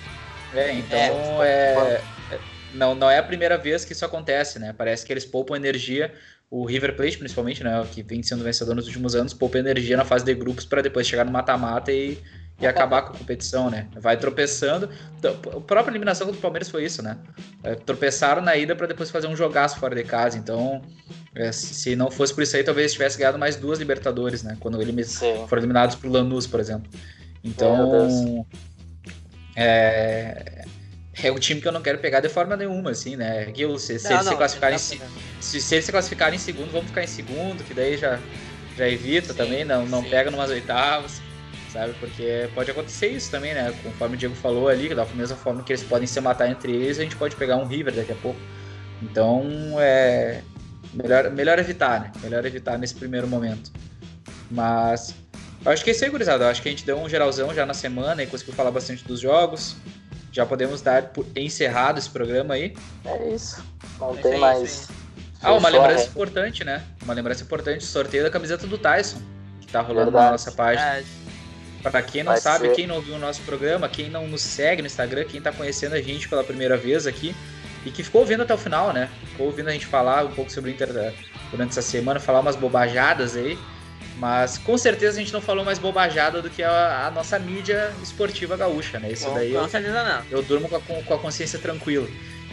Speaker 1: É, então é, é, não, não é a primeira vez que isso acontece, né? Parece que eles poupam energia. O River Plate, principalmente, né? Que vem sendo vencedor nos últimos anos, poupa energia na fase de grupos para depois chegar no mata-mata e, e acabar com a competição, né? Vai tropeçando. Então, a própria eliminação do Palmeiras foi isso, né? É, tropeçaram na ida para depois fazer um jogaço fora de casa. Então, é, se não fosse por isso aí, talvez tivesse ganhado mais duas Libertadores, né? Quando eles foram eliminados por Lanús, por exemplo. Então, é, é o time que eu não quero pegar de forma nenhuma, assim, né? Que se, se, não, eles não, se classificarem se, se, se, eles se classificarem em segundo, vamos ficar em segundo, que daí já, já evita sim, também, não, não pega numas oitavas, sabe? Porque pode acontecer isso também, né? Conforme o Diego falou ali, da mesma forma que eles podem se matar entre eles, a gente pode pegar um River daqui a pouco. Então, é melhor, melhor evitar, né? Melhor evitar nesse primeiro momento. Mas eu acho que é isso aí, gurizada. Eu acho que a gente deu um geralzão já na semana e conseguiu falar bastante dos jogos já podemos dar por encerrado esse programa aí.
Speaker 3: É isso. Não é tem mais.
Speaker 1: Ah, uma lembrança importante, né? Uma lembrança importante: sorteio da camiseta do Tyson, que tá rolando Verdade. na nossa página. Para quem não Vai sabe, ser. quem não viu o nosso programa, quem não nos segue no Instagram, quem tá conhecendo a gente pela primeira vez aqui e que ficou ouvindo até o final, né? Ficou ouvindo a gente falar um pouco sobre o Inter durante essa semana, falar umas bobajadas aí. Mas com certeza a gente não falou mais bobajada do que a, a nossa mídia esportiva gaúcha, né? Isso daí
Speaker 2: com certeza não.
Speaker 1: eu durmo com a, com a consciência tranquila.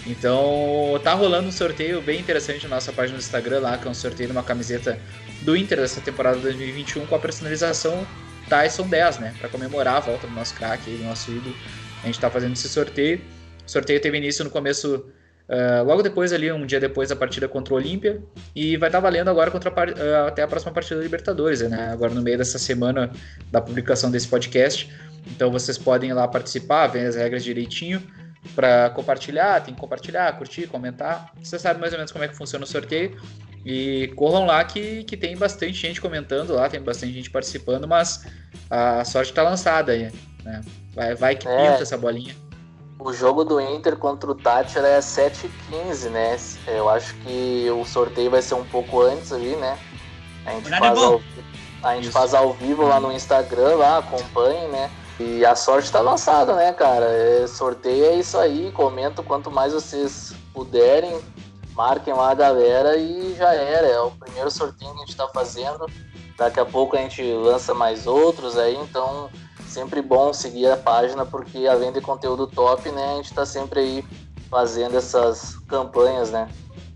Speaker 1: Então tá rolando um sorteio bem interessante na nossa página do Instagram lá, que é um sorteio de uma camiseta do Inter dessa temporada 2021 com a personalização Tyson 10, né? Para comemorar a volta do nosso craque, do nosso ídolo. A gente tá fazendo esse sorteio. O sorteio teve início no começo Uh, logo depois, ali, um dia depois da partida contra o Olímpia, e vai estar tá valendo agora contra a, uh, até a próxima partida da Libertadores, né? Agora no meio dessa semana da publicação desse podcast. Então vocês podem ir lá participar, ver as regras direitinho para compartilhar, tem que compartilhar, curtir, comentar. Você sabe mais ou menos como é que funciona o sorteio. E corram lá que, que tem bastante gente comentando lá, tem bastante gente participando, mas a sorte está lançada aí, né? Vai, vai que é. pinta essa bolinha.
Speaker 3: O jogo do Inter contra o Tátira é 7h15, né? Eu acho que o sorteio vai ser um pouco antes ali, né? A gente, faz ao, a gente faz ao vivo lá no Instagram, lá, acompanhe, né? E a sorte tá lançada, né, cara? É, sorteio é isso aí, comenta quanto mais vocês puderem, marquem lá a galera e já era. É o primeiro sorteio que a gente tá fazendo. Daqui a pouco a gente lança mais outros aí, então sempre bom seguir a página, porque além de conteúdo top, né, a gente está sempre aí fazendo essas campanhas, né?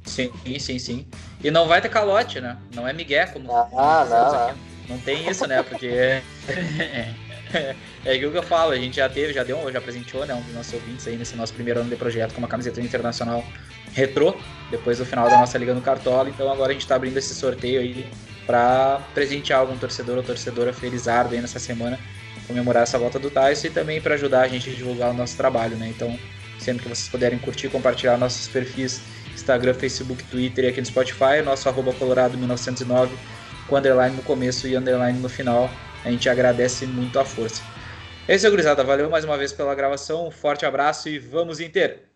Speaker 1: Sim, sim, sim. E não vai ter calote, né? Não é migué, como
Speaker 3: ah, não,
Speaker 1: não. não tem isso, né? Porque é, é, aquilo que eu falo, a gente já teve, já deu, já apresentou, né, um dos nossos ouvintes aí nesse nosso primeiro ano de projeto com uma camiseta internacional retrô, depois do final da nossa Liga no Cartola, então agora a gente está abrindo esse sorteio aí para presentear algum torcedor ou torcedora felizardo aí nessa semana comemorar essa volta do Tyson e também para ajudar a gente a divulgar o nosso trabalho, né? Então, sempre que vocês puderem curtir, compartilhar nossos perfis Instagram, Facebook, Twitter e aqui no Spotify, nosso arroba colorado1909 com underline no começo e underline no final. A gente agradece muito a força. Esse é o Grisada, valeu mais uma vez pela gravação, um forte abraço e vamos Inter!